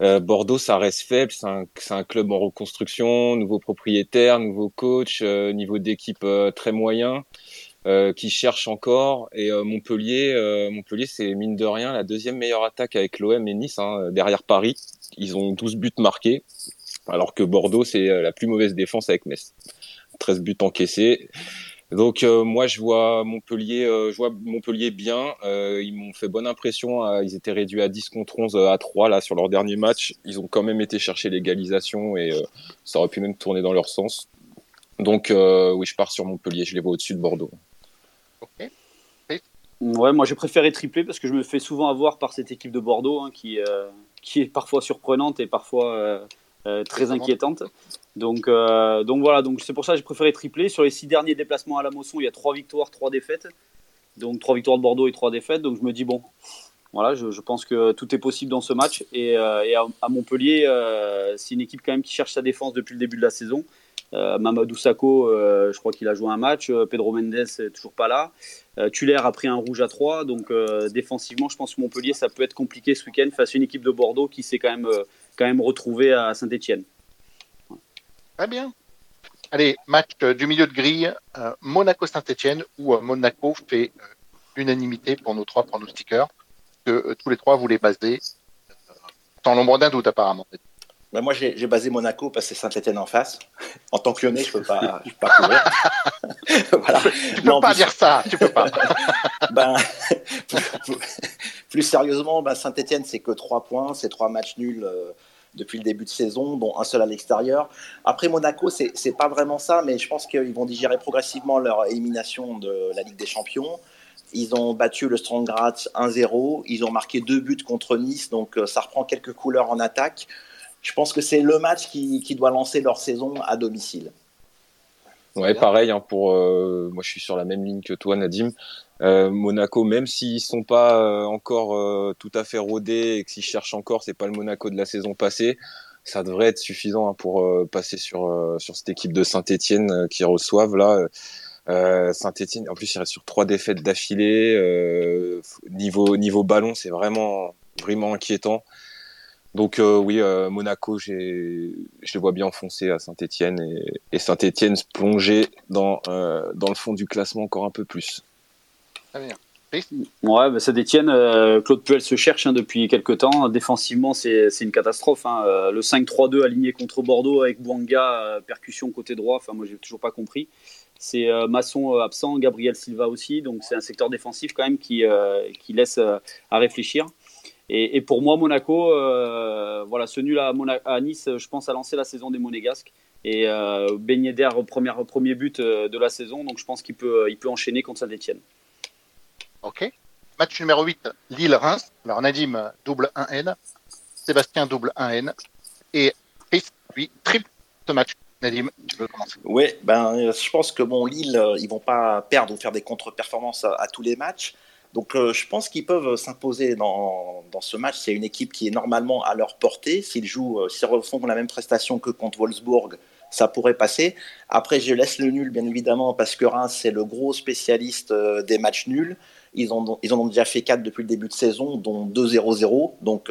euh, Bordeaux, ça reste faible. C'est un, club en reconstruction, nouveau propriétaire, nouveau coach, euh, niveau d'équipe euh, très moyen, qui cherche encore. Et Montpellier, Montpellier, c'est mine de rien la deuxième meilleure attaque avec l'OM et Nice hein, derrière Paris. Ils ont 12 buts marqués, alors que Bordeaux, c'est la plus mauvaise défense avec Metz. 13 buts encaissés. Donc euh, moi je vois Montpellier, euh, je vois Montpellier bien. Euh, ils m'ont fait bonne impression. ils étaient réduits à 10 contre 11 à 3 là sur leur dernier match. Ils ont quand même été chercher l'égalisation et ça aurait pu même tourner dans leur sens. Donc oui, je pars sur Montpellier. Je les vois au-dessus de Bordeaux. Ok. Ouais, moi j'ai préféré tripler parce que je me fais souvent avoir par cette équipe de Bordeaux hein, qui, qui est parfois surprenante et parfois très inquiétante. Donc, euh, donc voilà, donc c'est pour ça que j'ai préféré tripler. Sur les six derniers déplacements à la Mosson, il y a trois victoires, trois défaites. Donc trois victoires de Bordeaux et trois défaites. Donc je me dis, bon, voilà, je, pense que tout est possible dans ce match. Et, euh, à, Montpellier, euh, c'est une équipe quand même qui cherche sa défense depuis le début de la saison. Mamadou Sakho, je crois qu'il a joué un match. Pedro Mendes n'est toujours pas là. Tuller a pris un rouge à 3. Donc défensivement, je pense que Montpellier, ça peut être compliqué ce week-end face à une équipe de Bordeaux qui s'est quand même quand même retrouver à Saint-Etienne. Très bien. Allez, match du milieu de grille, Monaco-Saint-Etienne, où Monaco fait l'unanimité pour nos trois pronostiqueurs, que tous les trois vous les basez, sans l'ombre d'un doute apparemment. Ben moi, j'ai basé Monaco parce que c'est Saint-Etienne en face. En tant que lyonnais, je ne peux pas, je peux pas courir. voilà. Tu peux pas dire ça, tu peux pas. ben, plus, sérieusement, ben Saint-Etienne, c'est que trois points, c'est trois matchs nuls euh, depuis le début de saison, dont un seul à l'extérieur. Après, Monaco, c'est pas vraiment ça, mais je pense qu'ils vont digérer progressivement leur élimination de la Ligue des Champions. Ils ont battu le Strong Graz 1-0. Ils ont marqué deux buts contre Nice, donc euh, ça reprend quelques couleurs en attaque je pense que c'est le match qui, doit lancer leur saison à domicile. Ouais, pareil. Hein, pour euh, moi, je suis sur la même ligne que toi, Nadim. Euh, Monaco, même s'ils sont pas euh, encore tout à fait rodés et que s'ils cherchent encore, c'est pas le Monaco de la saison passée. Ça devrait être suffisant hein, pour passer sur cette équipe de Saint-Étienne qui reçoivent là. Saint-Etienne, en plus, il reste sur trois défaites d'affilée. niveau niveau ballon, c'est vraiment inquiétant. Donc euh, oui, euh, Monaco, je les vois bien enfoncer à Saint-Etienne et, Saint-Etienne se plonger euh, dans le fond du classement encore un peu plus. Ouais, bah, Saint-Etienne, Claude Puel se cherche hein, depuis quelques temps. Défensivement, c'est une catastrophe. Hein. Le 5-3-2 aligné contre Bordeaux avec Bouanga, percussion côté droit. Enfin, moi, j'ai toujours pas compris. C'est Masson absent, Gabriel Silva aussi. Donc, c'est un secteur défensif quand même qui, qui laisse à réfléchir. Et, pour moi, Monaco, euh, voilà, ce nul à, Nice, je pense, a lancé la saison des Monégasques. Et euh, Ben Yedder, premier, but euh, de la saison, donc je pense qu'il peut, il peut enchaîner contre Saint-Etienne. Ok. Match numéro 8, Lille-Reims. Alors Nadim, double 1N. Sébastien, double 1N. Et Chris, lui, triple ce match. Nadim, tu veux commencer? Oui, ben, je pense que bon, Lille, ils vont pas perdre ou faire des contre-performances à, tous les matchs. Donc euh, je pense qu'ils peuvent s'imposer dans, dans, ce match. C'est une équipe qui est normalement à leur portée. S'ils jouent, euh, s'ils refont la même prestation que contre Wolfsburg, ça pourrait passer. Après, je laisse le nul, bien évidemment, parce que Reims, c'est le gros spécialiste euh, des matchs nuls. Ils, ont, ils en ont déjà fait 4 depuis le début de saison, dont 2-0-0. Donc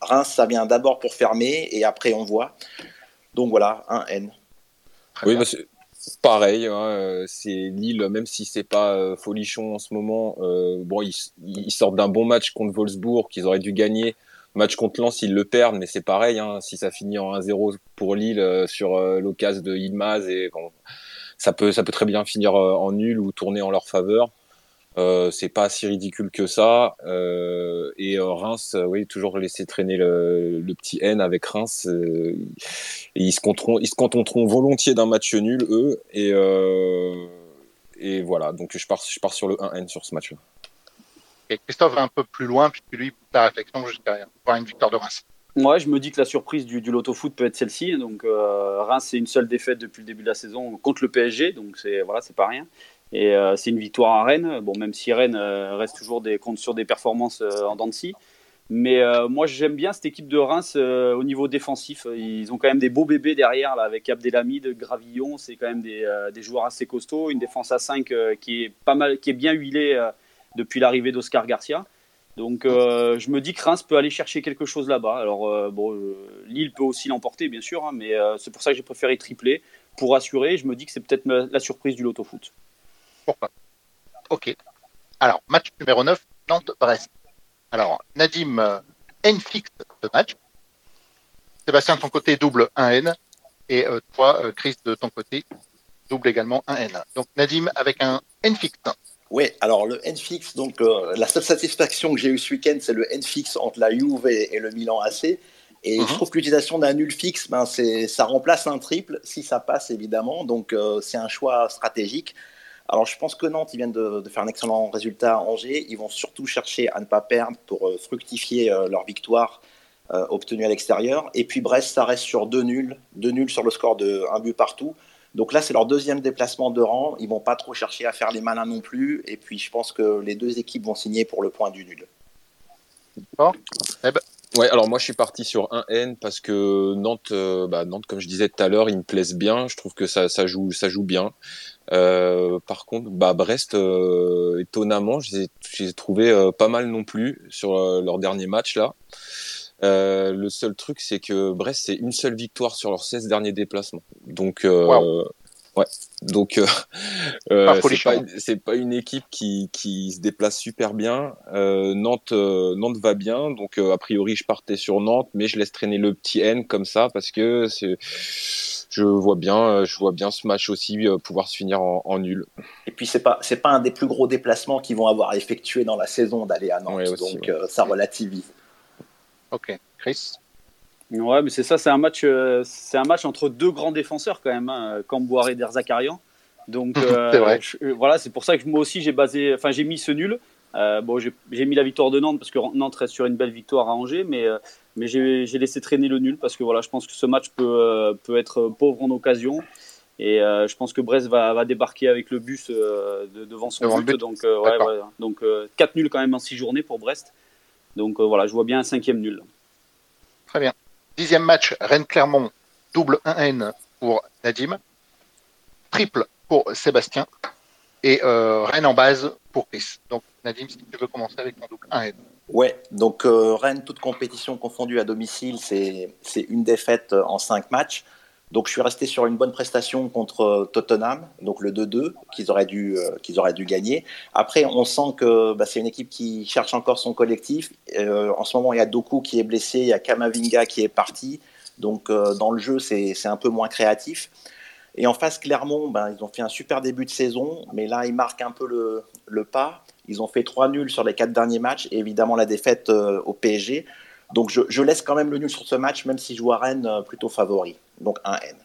Reims, ça vient d'abord pour fermer et après on voit. Donc voilà, un N. Oui, Pareil, hein, euh, c'est Lille, même si c'est pas euh, folichon en ce moment. Euh, bon, ils, sortent d'un bon match contre Wolfsburg qu'ils auraient dû gagner. Match contre Lens, ils le perdent, mais c'est pareil. Hein, si ça finit en 1-0 pour Lille sur l'occasion de Ilmaz, et bon, ça peut ça peut très bien finir en nul ou tourner en leur faveur. Euh, c'est pas si ridicule que ça. Euh, et euh, Reims, oui, toujours laisser traîner le, petit N avec Reims. et ils se, ils se contenteront volontiers d'un match nul, eux. Et, et voilà, donc je pars, je pars sur le 1N sur ce match-là. Et Christophe va un peu plus loin, puisque lui, la réflexion jusqu'à voir une victoire de Reims. Moi, je me dis que la surprise du, du loto foot peut être celle-ci. Donc, Reims, c'est une seule défaite depuis le début de la saison contre le PSG, donc c'est voilà, c'est pas rien. Et euh, c'est une victoire à Rennes. Bon, même si Rennes euh, reste toujours des compte sur des performances euh, en dents Mais moi, j'aime bien cette équipe de Reims au niveau défensif. Ils ont quand même des beaux bébés derrière, là, avec Abdelhamid, Gravillon. C'est quand même des, joueurs assez costauds. Une défense à 5 qui, est pas mal, qui est bien huilée depuis l'arrivée d'Oscar Garcia. Donc, je me dis que Reims peut aller chercher quelque chose là-bas. Alors, bon, Lille peut aussi l'emporter, bien sûr, hein, mais c'est pour ça que j'ai préféré tripler. Pour assurer, je me dis que c'est peut-être la surprise du loto foot. Pourquoi Ok. Alors, match numéro 9, Nantes-Brest. Alors, Nadim, euh, N fixe ce match. Sébastien, de ton côté, double 1N. Et euh, toi, euh, Chris, de ton côté, double également 1N. Donc, Nadim avec un N fixe. Oui, alors le N fixe, donc la seule satisfaction que j'ai eue ce week-end, c'est le N fixe entre la Juve et, le Milan AC. Et je mhm. trouve que l'utilisation d'un nul fixe, ben, ça remplace un triple, si ça passe évidemment. Donc c'est un choix stratégique. Alors, je pense que Nantes, ils viennent de, faire un excellent résultat à Angers. Ils vont surtout chercher à ne pas perdre pour euh, fructifier euh, leur victoire euh, obtenue à l'extérieur. Et puis Brest, ça reste sur deux nuls, deux nuls sur le score de un but partout. Donc là, c'est leur deuxième déplacement de rang. Ils vont pas trop chercher à faire les malins non plus. Et puis, je pense que les deux équipes vont signer pour le point du nul. Bon. Eh ben, Ouais, alors moi je suis parti sur un N parce que Nantes, bah, Nantes, comme je disais tout à l'heure, ils me plaisent bien. Je trouve que ça, ça joue, ça joue bien. Euh, par contre, bah, Brest, euh, étonnamment, j'ai trouvé euh, pas mal non plus sur leur dernier match là. le seul truc, c'est que Brest, c'est une seule victoire sur leurs 16 derniers déplacements. Donc, ouais. Donc, c'est pas, une équipe qui, qui, se déplace super bien. Nantes, Nantes va bien. Donc, a priori, je partais sur Nantes, mais je laisse traîner le petit N comme ça parce que je vois bien, euh, je vois bien ce match aussi euh, pouvoir se finir en, nul. Et puis c'est pas c'est pas un des plus gros déplacements qu'ils vont avoir effectué dans la saison d'aller à Nantes, donc euh, ça relativise. Ok, Chris? Ouais, mais c'est ça, c'est un match, c'est un match entre deux grands défenseurs quand même, hein, Camboire et Derzakarian. Donc voilà, c'est pour ça que moi aussi j'ai basé, enfin j'ai mis ce nul. bon, j'ai mis la victoire de Nantes parce que Nantes reste sur une belle victoire à Angers, mais mais j'ai laissé traîner le nul parce que voilà, je pense que ce match peut, euh, peut être pauvre en occasion. Et euh, je pense que Brest va, va, débarquer avec le bus euh, devant son but. Donc, ouais, ouais, donc 4 nuls quand même en 6 journées pour Brest. Donc voilà, je vois bien un cinquième nul. Très bien. Dixième match, Rennes-Clermont, double 1N pour Nadim, triple pour Sébastien et Rennes en base pour Chris. Donc Nadim, si tu veux commencer avec ton double 1N. Ouais, donc euh, Rennes, toute compétition confondue à domicile, c'est une défaite euh, en cinq matchs. Donc je suis resté sur une bonne prestation contre euh, Tottenham, donc le 2-2 qu'ils auraient, dû, qu'ils auraient dû gagner. Après, on sent que bah, c'est une équipe qui cherche encore son collectif. en ce moment, il y a Doku qui est blessé, il y a Kamavinga qui est parti. Donc dans le jeu, c'est un peu moins créatif. Et en face, Clermont, ben, ils ont fait un super début de saison, mais là, ils marquent un peu le, le pas. Ils ont fait 3 nuls sur les 4 derniers matchs et évidemment la défaite euh, au PSG. Donc je, laisse quand même le nul sur ce match, même si je vois Rennes euh, plutôt favori. Donc un N.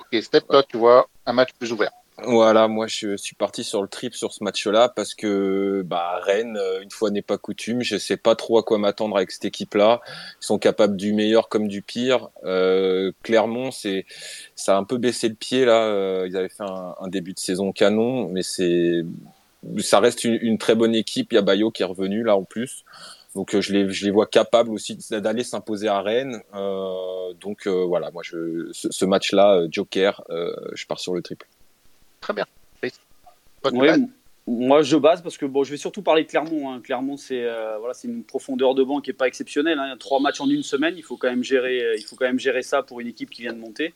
Ok, Steph, toi, tu vois un match plus ouvert. Voilà, moi je suis parti sur le trip sur ce match-là parce que bah, Rennes, euh, une fois n'est pas coutume, je sais pas trop à quoi m'attendre avec cette équipe-là. Ils sont capables du meilleur comme du pire. Euh, Clermont, c'est ça a un peu baissé le pied là. ils avaient fait un, un début de saison canon, mais c'est ça reste une, très bonne équipe. Il y a Bayo qui est revenu là en plus. Donc euh, je les, je les vois capables aussi d'aller s'imposer à Rennes. Euh, donc euh, voilà, moi je, ce, match-là, Joker, je pars sur le triple. Très bien. moi je base parce que bon, je vais surtout parler de Clermont. Hein. Clermont, c'est voilà, c'est une profondeur de banc qui est pas exceptionnelle. Hein. Trois matchs en une semaine, il faut quand même gérer, il faut quand même gérer ça pour une équipe qui vient de monter.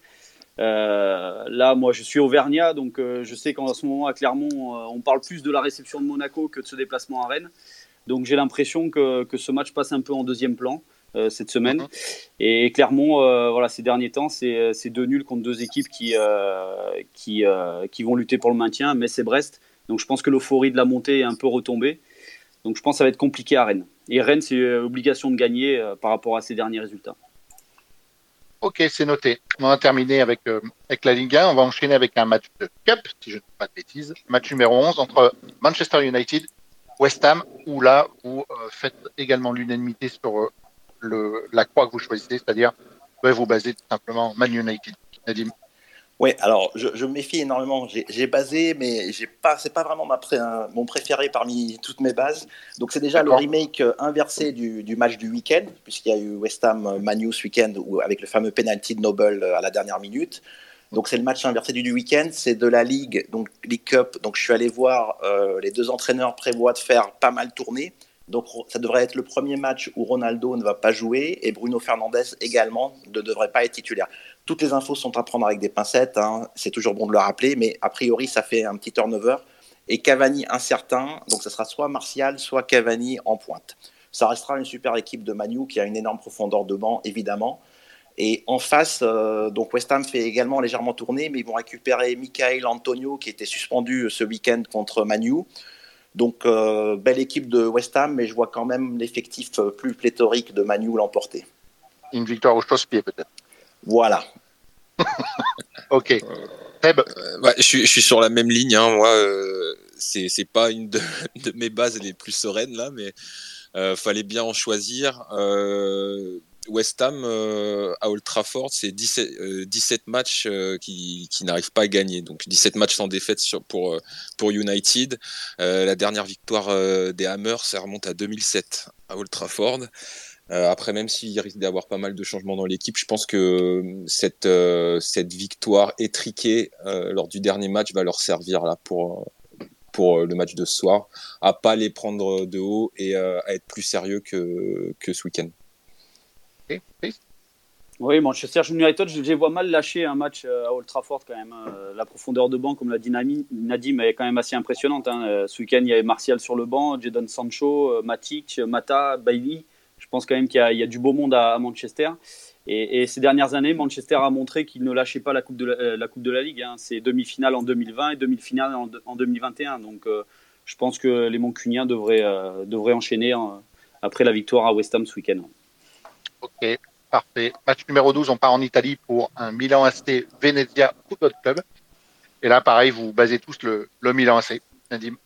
Euh, là, moi, je suis auvergnat, donc euh, je sais qu'en ce moment, à Clermont, euh, on parle plus de la réception de Monaco que de ce déplacement à Rennes. Donc j'ai l'impression que, que, ce match passe un peu en deuxième plan cette semaine. Mhm. Et Clermont, voilà, ces derniers temps, c'est deux nuls contre deux équipes qui, qui, qui vont lutter pour le maintien, mais c'est Brest. Donc je pense que l'euphorie de la montée est un peu retombée. Donc je pense que ça va être compliqué à Rennes. Et Rennes, c'est obligation de gagner par rapport à ces derniers résultats. Ok, c'est noté. On va terminer avec, euh, avec la Ligue 1. On va enchaîner avec un match de Cup, si je ne dis pas de bêtises. Match numéro 11 entre Manchester United, West Ham, où là, vous euh, faites également l'unanimité sur euh, le, la croix que vous choisissez, c'est-à-dire vous basez tout simplement Man United. Nadim oui, alors je, je, me méfie énormément. J'ai basé, mais j'ai pas, c'est pas vraiment ma mon préféré parmi toutes mes bases. Donc c'est déjà le remake euh, inversé du, du match du week-end, puisqu'il y a eu West Ham Manu ce week-end avec le fameux penalty de Noble à la dernière minute. Donc c'est le match inversé du, week-end, c'est de la Ligue, donc League Cup. Donc je suis allé voir, les deux entraîneurs prévoient de faire pas mal tourner. Donc ça devrait être le premier match où Ronaldo ne va pas jouer et Bruno Fernandez également ne devrait pas être titulaire. Toutes les infos sont à prendre avec des pincettes, hein. c'est toujours bon de le rappeler, mais a priori, ça fait un petit turnover. Et Cavani incertain, donc ce sera soit Martial, soit Cavani en pointe. Ça restera une super équipe de Manu qui a une énorme profondeur de banc, évidemment. Et en face, euh, donc West Ham fait également légèrement tourner, mais ils vont récupérer Michael Antonio qui était suspendu ce week-end contre Manu. Donc euh, belle équipe de West Ham, mais je vois quand même l'effectif plus pléthorique de Manu l'emporter. Une victoire au chausse-pied peut-être. Voilà. ok. Euh, je, suis, je, suis, sur la même ligne. Hein. Moi, euh, c'est pas une de, mes bases les plus sereines là, mais euh, fallait bien en choisir. Euh, West Ham à Old Trafford, c'est 17, 17, matchs qui, qui n'arrivent pas à gagner. Donc 17 matchs sans défaite pour, pour United. la dernière victoire des Hammers, ça remonte à 2007 à Old Trafford. Euh, après, même s'il risque d'y avoir pas mal de changements dans l'équipe, je pense que euh, cette, euh, cette victoire étriquée lors du dernier match va leur servir là pour, pour le match de ce soir, à pas les prendre de haut et à être plus sérieux que, que ce week-end. Oui, Manchester United, je les vois mal lâcher un match euh, à Old Trafford quand même. Hein. La profondeur de banc, comme l'a dit Nadim, est quand même assez impressionnante. Hein. Euh, ce week-end, il y avait Martial sur le banc, Jadon Sancho, euh, Matic, Mata, Bailey. Je pense quand même qu'il y, a du beau monde à, Manchester. Et, ces dernières années, Manchester a montré qu'il ne lâchait pas la Coupe de la, Ligue. Hein. C'est demi-finale en 2020 et demi-finale en, 2021. Donc je pense que les Moncuniens devraient, devraient enchaîner après la victoire à West Ham ce week-end. Ok, parfait. Match numéro 12, on part en Italie pour un Milan AC Venezia Football Club. Et là, pareil, vous basez tous le, Milan AC. Nadim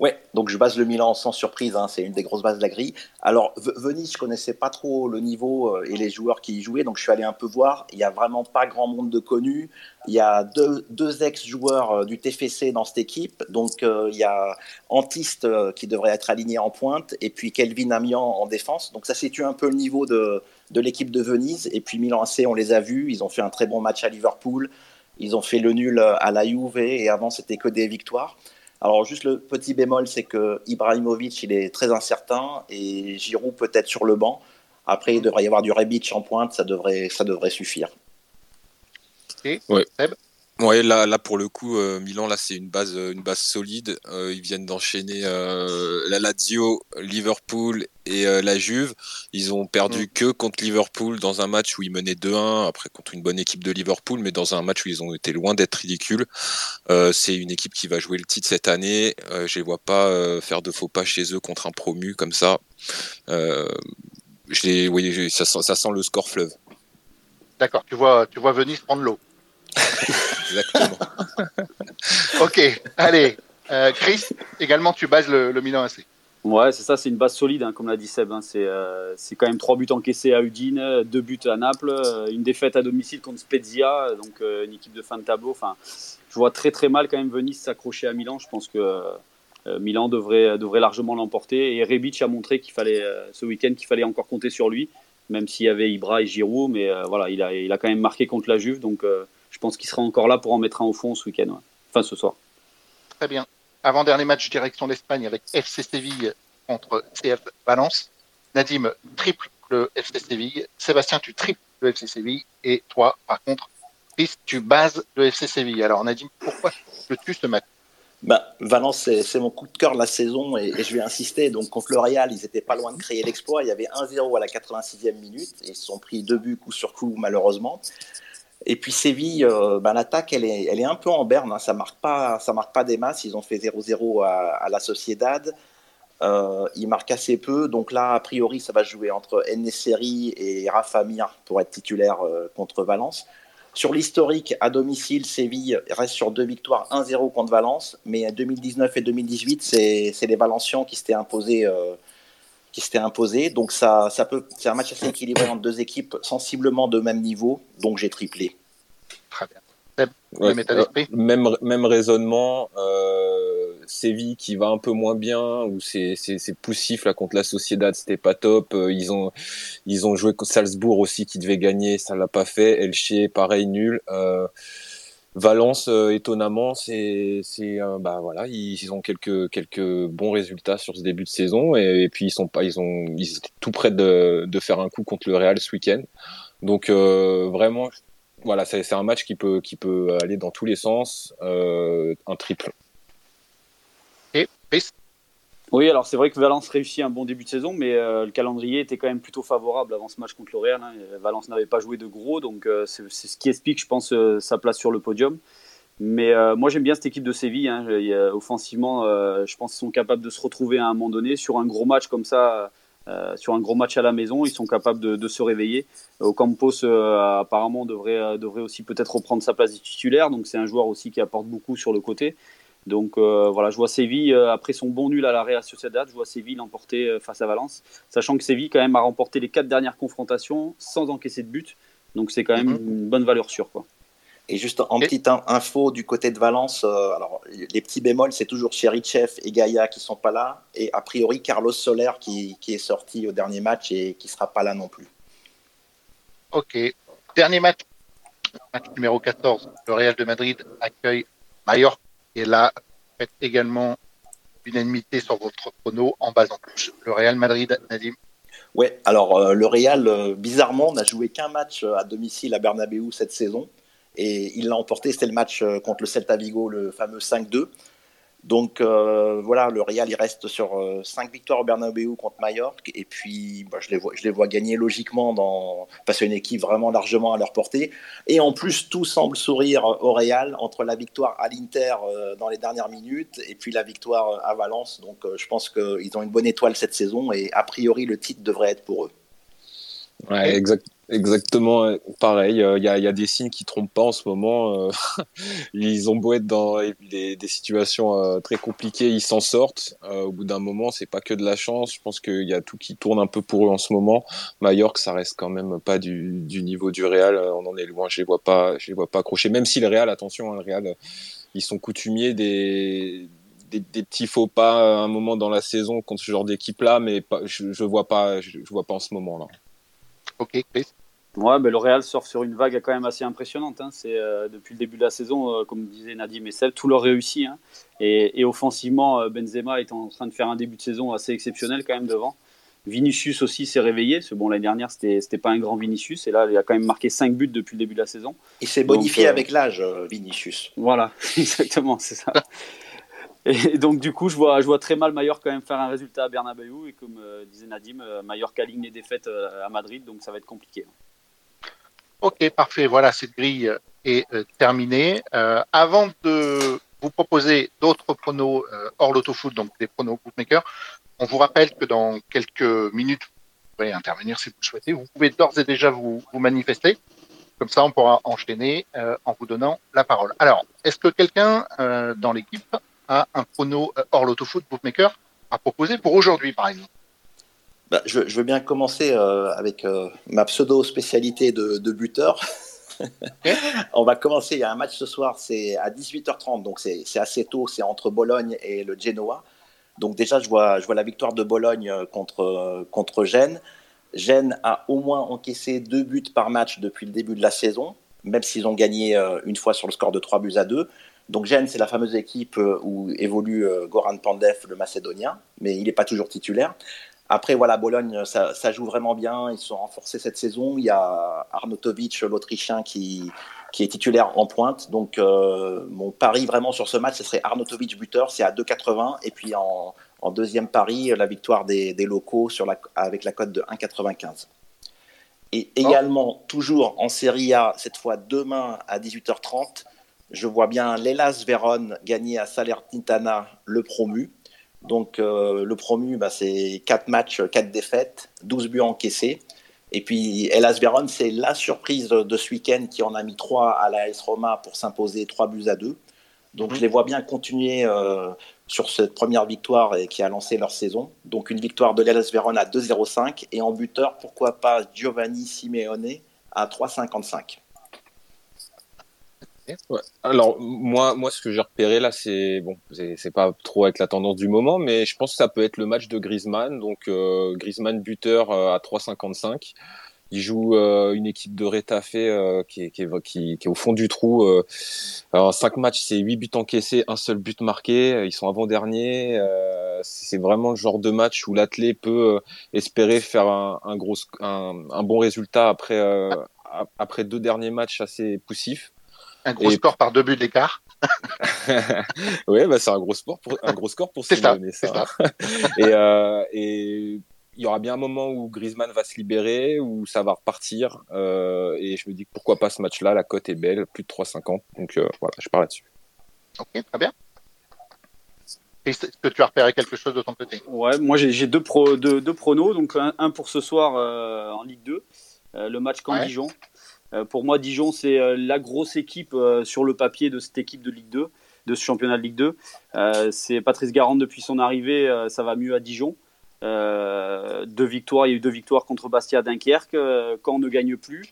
Ouais, donc je base le Milan sans surprise, hein, c'est une des grosses bases de la grille. Alors Venise, je connaissais pas trop le niveau euh, et les joueurs qui y jouaient, donc je suis allé un peu voir. Il y a vraiment pas grand monde de connus. Il y a deux, deux ex-joueurs euh, du TFC dans cette équipe, donc euh, il y a Antiste qui devrait être aligné en pointe et puis Kelvin Amian en défense. Donc ça situe un peu le niveau de, de l'équipe de Venise. Et puis Milan AC, on les a vus, ils ont fait un très bon match à Liverpool. Ils ont fait le nul à la Juve et avant c'était que des victoires. Alors juste le petit bémol, c'est que Ibrahimovic, il est très incertain et Giroud peut-être sur le banc. Après, il devrait y avoir du Rebic en pointe, ça devrait, ça devrait suffire. Et ouais. Ouais, là, là pour le coup, euh, Milan, là c'est une base, euh, une base solide. Euh, ils viennent d'enchaîner la Lazio, Liverpool et la Juve. Ils ont perdu mm. que contre Liverpool dans un match où ils menaient 2-1, après contre une bonne équipe de Liverpool, mais dans un match où ils ont été loin d'être ridicules. c'est une équipe qui va jouer le titre cette année. je les vois pas faire de faux pas chez eux contre un promu comme ça. je oui, ça, sent, ça sent le score fleuve. D'accord, tu vois, tu vois Venise prendre l'eau. Exactement. ok, allez. Euh, Chris, également, tu bases le, Milan AC. Ouais, c'est ça, c'est une base solide, hein, comme l'a dit Seb. Hein. Euh, c'est quand même trois buts encaissés à Udine, deux buts à Naples, euh, une défaite à domicile contre Spezia, donc une équipe de fin de tableau. Enfin, je vois très très mal quand même Venise s'accrocher à Milan. Je pense que Milan devrait, devrait largement l'emporter. Et Rebic a montré qu'il fallait ce week-end qu'il fallait encore compter sur lui, même s'il y avait Ibra et Giroud, mais voilà, il a, il a quand même marqué contre la Juve, donc je pense qu'il sera encore là pour en mettre un au fond ce week-end, enfin ce soir. Très bien. Avant-dernier match direction d'Espagne avec FC Séville contre CF Valence. Nadim triple le FC Séville. Sébastien, tu triples le FC Séville. Et toi, par contre, Chris, tu bases le FC Séville. Alors Nadim, pourquoi veux-tu ce match? Bah, Valence, c'est mon coup de cœur de la saison et, je vais insister. Donc, contre le Real, ils étaient pas loin de créer l'exploit. Il y avait 1-0 à la 86e minute et ils se sont pris deux buts coup sur coup, malheureusement. Et puis Séville, euh, ben, l'attaque, elle est, elle est un peu en berne. Hein. Ça marque pas, marque pas des masses. Ils ont fait 0-0 à, la Sociedad. Euh, ils marquent assez peu. Donc là, a priori, ça va jouer entre Nesseri et Rafa Mir pour être titulaire euh, contre Valence. Sur l'historique, à domicile, Séville reste sur deux victoires, 1-0 contre Valence. Mais 2019 et 2018, c'est les Valencians qui s'étaient imposés qui s'était imposé. Donc ça, ça peut, c'est un match assez équilibré entre deux équipes sensiblement de même niveau. Donc j'ai triplé. Très bien. même, même raisonnement. Euh, Séville qui va un peu moins bien, ou c'est poussif là contre la Sociedad, c'était pas top. Euh, ils ont ils ont joué contre Salzbourg aussi qui devait gagner, ça l'a pas fait. Elche pareil nul. Euh, Valence, euh, étonnamment, c'est, c'est, bah voilà, ils, ont quelques quelques bons résultats sur ce début de saison et, puis ils sont pas, ils ont, ils étaient tout près de, de faire un coup contre le Real ce week-end. Donc euh, vraiment, voilà, c'est, c'est un match qui peut qui peut aller dans tous les sens, euh, un triple. Et oui, alors c'est vrai que Valence réussit un bon début de saison, mais euh, le calendrier était quand même plutôt favorable avant ce match contre l'Oréal. Hein. Valence n'avait pas joué de gros, donc euh, c'est ce qui explique, je pense, euh, sa place sur le podium. Mais moi j'aime bien cette équipe de Séville. Hein. offensivement, je pense qu'ils sont capables de se retrouver à un moment donné sur un gros match comme ça. sur un gros match à la maison, ils sont capables de, de se réveiller. Ocampos apparemment devrait, devrait aussi peut-être reprendre sa place de titulaire, donc c'est un joueur aussi qui apporte beaucoup sur le côté. Donc euh, voilà, je vois Séville, euh, après son bon nul à la Real Sociedad, je vois Séville l'emporter euh, face à Valence, sachant que Séville quand même a remporté les quatre dernières confrontations sans encaisser de but. Donc c'est quand même mhm. une bonne valeur sûre. Quoi. Et juste en petite info du côté de Valence, alors les petits bémols, c'est toujours Cherichev et Gaïa qui sont pas là, et a priori Carlos Soler qui, qui est sorti au dernier match et qui sera pas là non plus. Ok. Dernier match, match numéro 14. Le Real de Madrid accueille Mallorca et là, faites également unanimité sur votre chrono en bas en touche. Le Real Madrid, Nadim Ouais, alors le Real, bizarrement, n'a joué qu'un match à domicile à Bernabeu cette saison. Et il l'a emporté, c'était le match contre le Celta Vigo, le fameux 5-2. Donc euh, voilà, le Real il reste sur 5 euh, victoires au Bernabeu contre Mallorca et puis bah, je, les vois, je les vois gagner logiquement dans, parce une équipe vraiment largement à leur portée. Et en plus, tout semble sourire au Real entre la victoire à l'Inter euh, dans les dernières minutes et puis la victoire à Valence. Donc je pense qu'ils ont une bonne étoile cette saison et a priori le titre devrait être pour eux. Ouais, exact, Exactement euh, pareil. Euh, il y, a, y, a, des signes qui trompent pas en ce moment. Euh, ils ont beau être dans des, des situations très compliquées, ils s'en sortent. au bout d'un moment, c'est pas que de la chance. Je pense qu'il y a tout qui tourne un peu pour eux en ce moment. Mallorca, ça reste quand même pas du, du, niveau du Real. On en est loin. Je les vois pas. Je les vois pas accrocher. Même si le Real, attention, hein, le Real, ils sont coutumiers des des, des, petits faux pas à un moment dans la saison contre ce genre d'équipe là, mais pas, je, je vois pas, je, je vois pas en ce moment là. Ok, Chris. Ouais, mais le Real surfe sur une vague quand même assez impressionnante. Hein. C'est euh, depuis le début de la saison, euh, comme disait Nadim et Seb, tout leur réussit. Hein. Et, offensivement, euh, Benzema est en train de faire un début de saison assez exceptionnel quand même devant. Vinicius aussi s'est réveillé. Ce bon l'année dernière, c'était c'était pas un grand Vinicius, et là, il a quand même marqué 5 buts depuis le début de la saison. Il s'est bonifié avec l'âge, Vinicius. Voilà, exactement, c'est ça. Et donc, du coup, je vois, très mal Mallorca quand même faire un résultat à Bernabeu. Et comme disait Nadim, Mallorca ligne les défaites à Madrid, donc ça va être compliqué. Ok, parfait. Voilà, cette grille est euh, terminée. Euh, avant de vous proposer d'autres pronos euh, hors l'autofoot, donc des pronos bookmakers, on vous rappelle que dans quelques minutes, vous pourrez intervenir si vous le souhaitez. Vous pouvez d'ores et déjà vous, manifester. Comme ça, on pourra enchaîner en vous donnant la parole. Alors, est-ce que quelqu'un dans l'équipe a un prono hors l'autofoot bookmaker à proposer pour aujourd'hui, par exemple bah, je, veux bien commencer euh, avec euh, ma pseudo-spécialité de, buteur. On va commencer, il y a un match ce soir, c'est à 18h30, donc c'est assez tôt, c'est entre Bologne et le Genoa. Donc déjà, je vois, je vois la victoire de Bologne euh, contre, contre Gênes. Gênes a au moins encaissé deux buts par match depuis le début de la saison, même s'ils ont gagné une fois sur le score de 3 buts à 2. Donc Gênes, c'est la fameuse équipe où évolue Goran Pandev, le Macédonien, mais il n'est pas toujours titulaire. Après, voilà, Bologne, ça, joue vraiment bien. Ils sont renforcés cette saison. Il y a Arnautovic, l'Autrichien, qui, qui est titulaire en pointe. Donc, euh, mon pari vraiment sur ce match, ce serait Arnautovic buteur, c'est à 2,80. Et puis en, deuxième pari, la victoire des, locaux sur la, avec la cote de 1,95. Et également, toujours en Serie A, cette fois demain à 18h30, je vois bien l'Elas Vérone gagner à Salernitana le promu. Donc euh, le promu, bah, c'est 4 matchs, 4 défaites, 12 buts encaissés. Et puis Hellas Vérone, c'est la surprise de ce week-end qui en a mis 3 à la S Roma pour s'imposer 3 buts à 2. Donc mhm. je les vois bien continuer euh, sur cette première victoire et qui a lancé leur saison. Donc une victoire de l'Hellas Vérone à 2-0-5 et en buteur, pourquoi pas Giovanni Simeone à 3,55. Alors moi, moi, ce que j'ai repéré là, c'est bon, c'est pas trop avec la tendance du moment, mais je pense que ça peut être le match de Griezmann. Donc euh, Griezmann buteur euh, à 3,55. Il joue euh, une équipe de Retafe qui, est, au fond du trou. alors, 5 matchs, c'est 8 buts encaissés, un seul but marqué. Ils sont avant-derniers. c'est vraiment le genre de match où l'athlète peut espérer faire un, gros, un, bon résultat après deux derniers matchs assez poussifs. Un gros score par deux buts d'écart. oui, bah c'est un gros sport pour un gros score pour ça. ça. et, euh, et il y aura bien un moment où Griezmann va se libérer, où ça va repartir. Euh, et je me dis pourquoi pas ce match-là, la cote est belle, plus de 3,50. Donc euh, voilà, je pars là-dessus. Ok, très bien. Est-ce que tu as repéré quelque chose de ton côté? Ouais, moi j'ai deux, pro, deux, deux, pronos. Donc un, pour ce soir euh, en Ligue 2, euh, le match Camp-Dijon. Euh, pour moi, Dijon, c'est euh, la grosse équipe euh, sur le papier de cette équipe de Ligue 2, de ce championnat de Ligue 2. c'est Patrice Garande depuis son arrivée, ça va mieux à Dijon. deux victoires, il y a eu deux victoires contre Bastia Dunkerque. quand on ne gagne plus,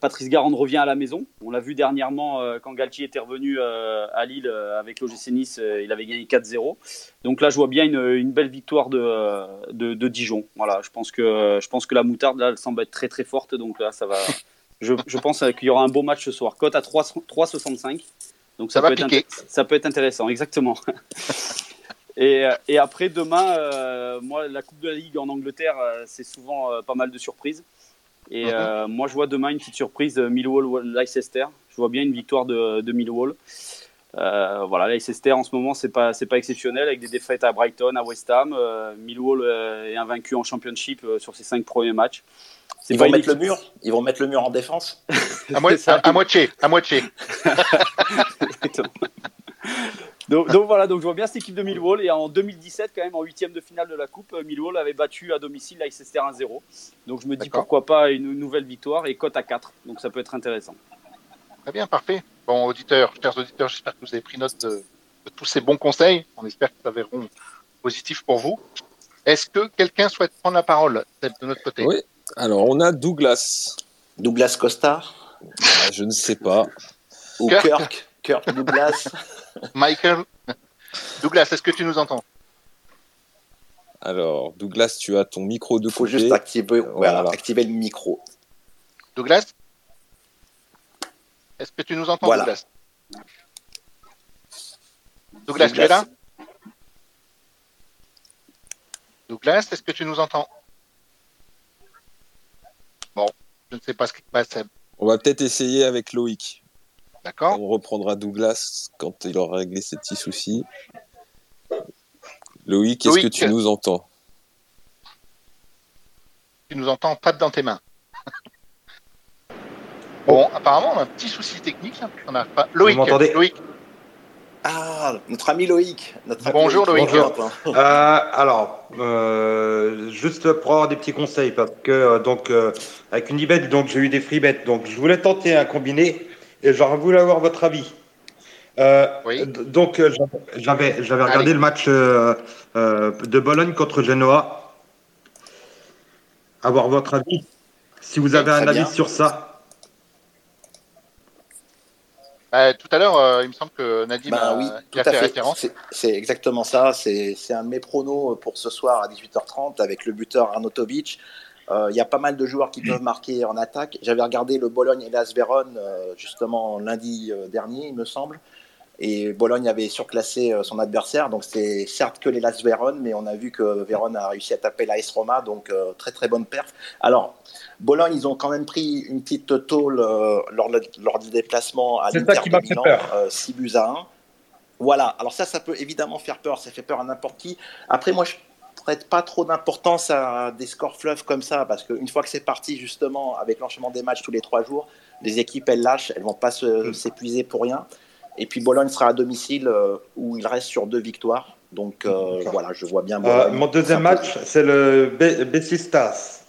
Patrice Garande revient à la maison. On l'a vu dernièrement quand Galtier était revenu à Lille avec l'OGC Nice, il avait gagné 4-0. Donc là, je vois bien une, belle victoire de, de, Dijon. Voilà, je pense que je pense que la moutarde là, elle semble être très très forte. Donc là, ça va je, pense qu'il y aura un beau match ce soir. Cote à 3,65. Donc ça, peut être ça peut être intéressant, exactement. Et, et après, demain, moi, la Coupe de la Ligue en Angleterre, c'est souvent pas mal de surprises. Et mhm. moi, je vois demain une petite surprise Millwall-Leicester. Je vois bien une victoire de, de Millwall. Euh, voilà, Leicester en ce moment, c'est pas c'est pas exceptionnel avec des défaites à Brighton, à West Ham. Euh, Millwall euh, est invaincu en Championship sur ses cinq premiers matchs. Ils vont mettre le mur. Ils vont mettre le mur en défense. à, moitié, à moitié. donc, voilà, donc je vois bien cette équipe de Millwall et en 2017 quand même en huitième de finale de la Coupe, Millwall avait battu à domicile Leicester 1-0. Donc je me dis pourquoi pas une nouvelle victoire et cote à 4. Donc ça peut être intéressant. Très bien, parfait. Bon, auditeurs, chers auditeurs, j'espère que vous avez pris note de, tous ces bons conseils. On espère que ça verront positif pour vous. Est-ce que quelqu'un souhaite prendre la parole de notre côté? Oui. Alors, on a Douglas. Douglas Costa ah, Je ne sais pas. Ou Kirk. Kirk, Douglas. Michael. Douglas, est-ce que tu nous entends? Alors, Douglas, tu as ton micro de Il faut juste activer, activer le micro. Douglas? Est-ce que tu nous entends, Douglas? Douglas, tu es là? Douglas, est-ce que tu nous entends? Bon, je ne sais pas ce qui passe. On va peut-être essayer avec Loïc. D'accord. On reprendra Douglas quand il aura réglé ses petits soucis. Loïc, est-ce que tu nous entends? Tu nous entends pas dans tes mains. Bon, apparemment, on a un petit souci technique. On a pas... Loïc, Loïc. Ah, notre ami Loïc. Bonjour Loïc. Euh, alors, euh, juste pour avoir des petits conseils, parce que euh, donc avec une ibet, donc j'ai eu des free bets, donc je voulais tenter un combiné et j'aurais voulu avoir votre avis. oui. Donc j'avais j'avais regardé le match de Bologne contre Genoa. Avoir votre avis, si vous avez un avis sur ça. Bah, tout à l'heure, euh, il me semble que Nadim bah a, oui, fait, référence. C'est exactement ça. C'est un de mes pronos pour ce soir à 18h30 avec le buteur Arnautovic. Euh, il y a pas mal de joueurs qui peuvent marquer en attaque. J'avais regardé le Bologne et l'As euh, justement lundi dernier, il me semble. Et Bologne avait surclassé euh, son adversaire. Donc c'est certes que les Las Vérone, mais on a vu que Vérone a réussi à taper l'AS Roma. Donc euh, très très bonne perf. Alors, Bologne, ils ont quand même pris une petite tôle euh, lors, lors, du déplacement à l'Inter de Milan, 6 buts à 1. Voilà, alors ça, ça peut évidemment faire peur. Ça fait peur à n'importe qui. Après, moi, je prête pas trop d'importance à des scores fleuves comme ça, parce qu'une fois que c'est parti, justement, avec l'enchaînement des matchs tous les trois jours, les équipes, elles lâchent, elles vont pas mm. s'épuiser pour rien. Et puis Bologne sera à domicile euh, où il reste sur deux victoires. Donc euh, voilà, je vois bien. Euh, mon deuxième match, c'est le Bessistas.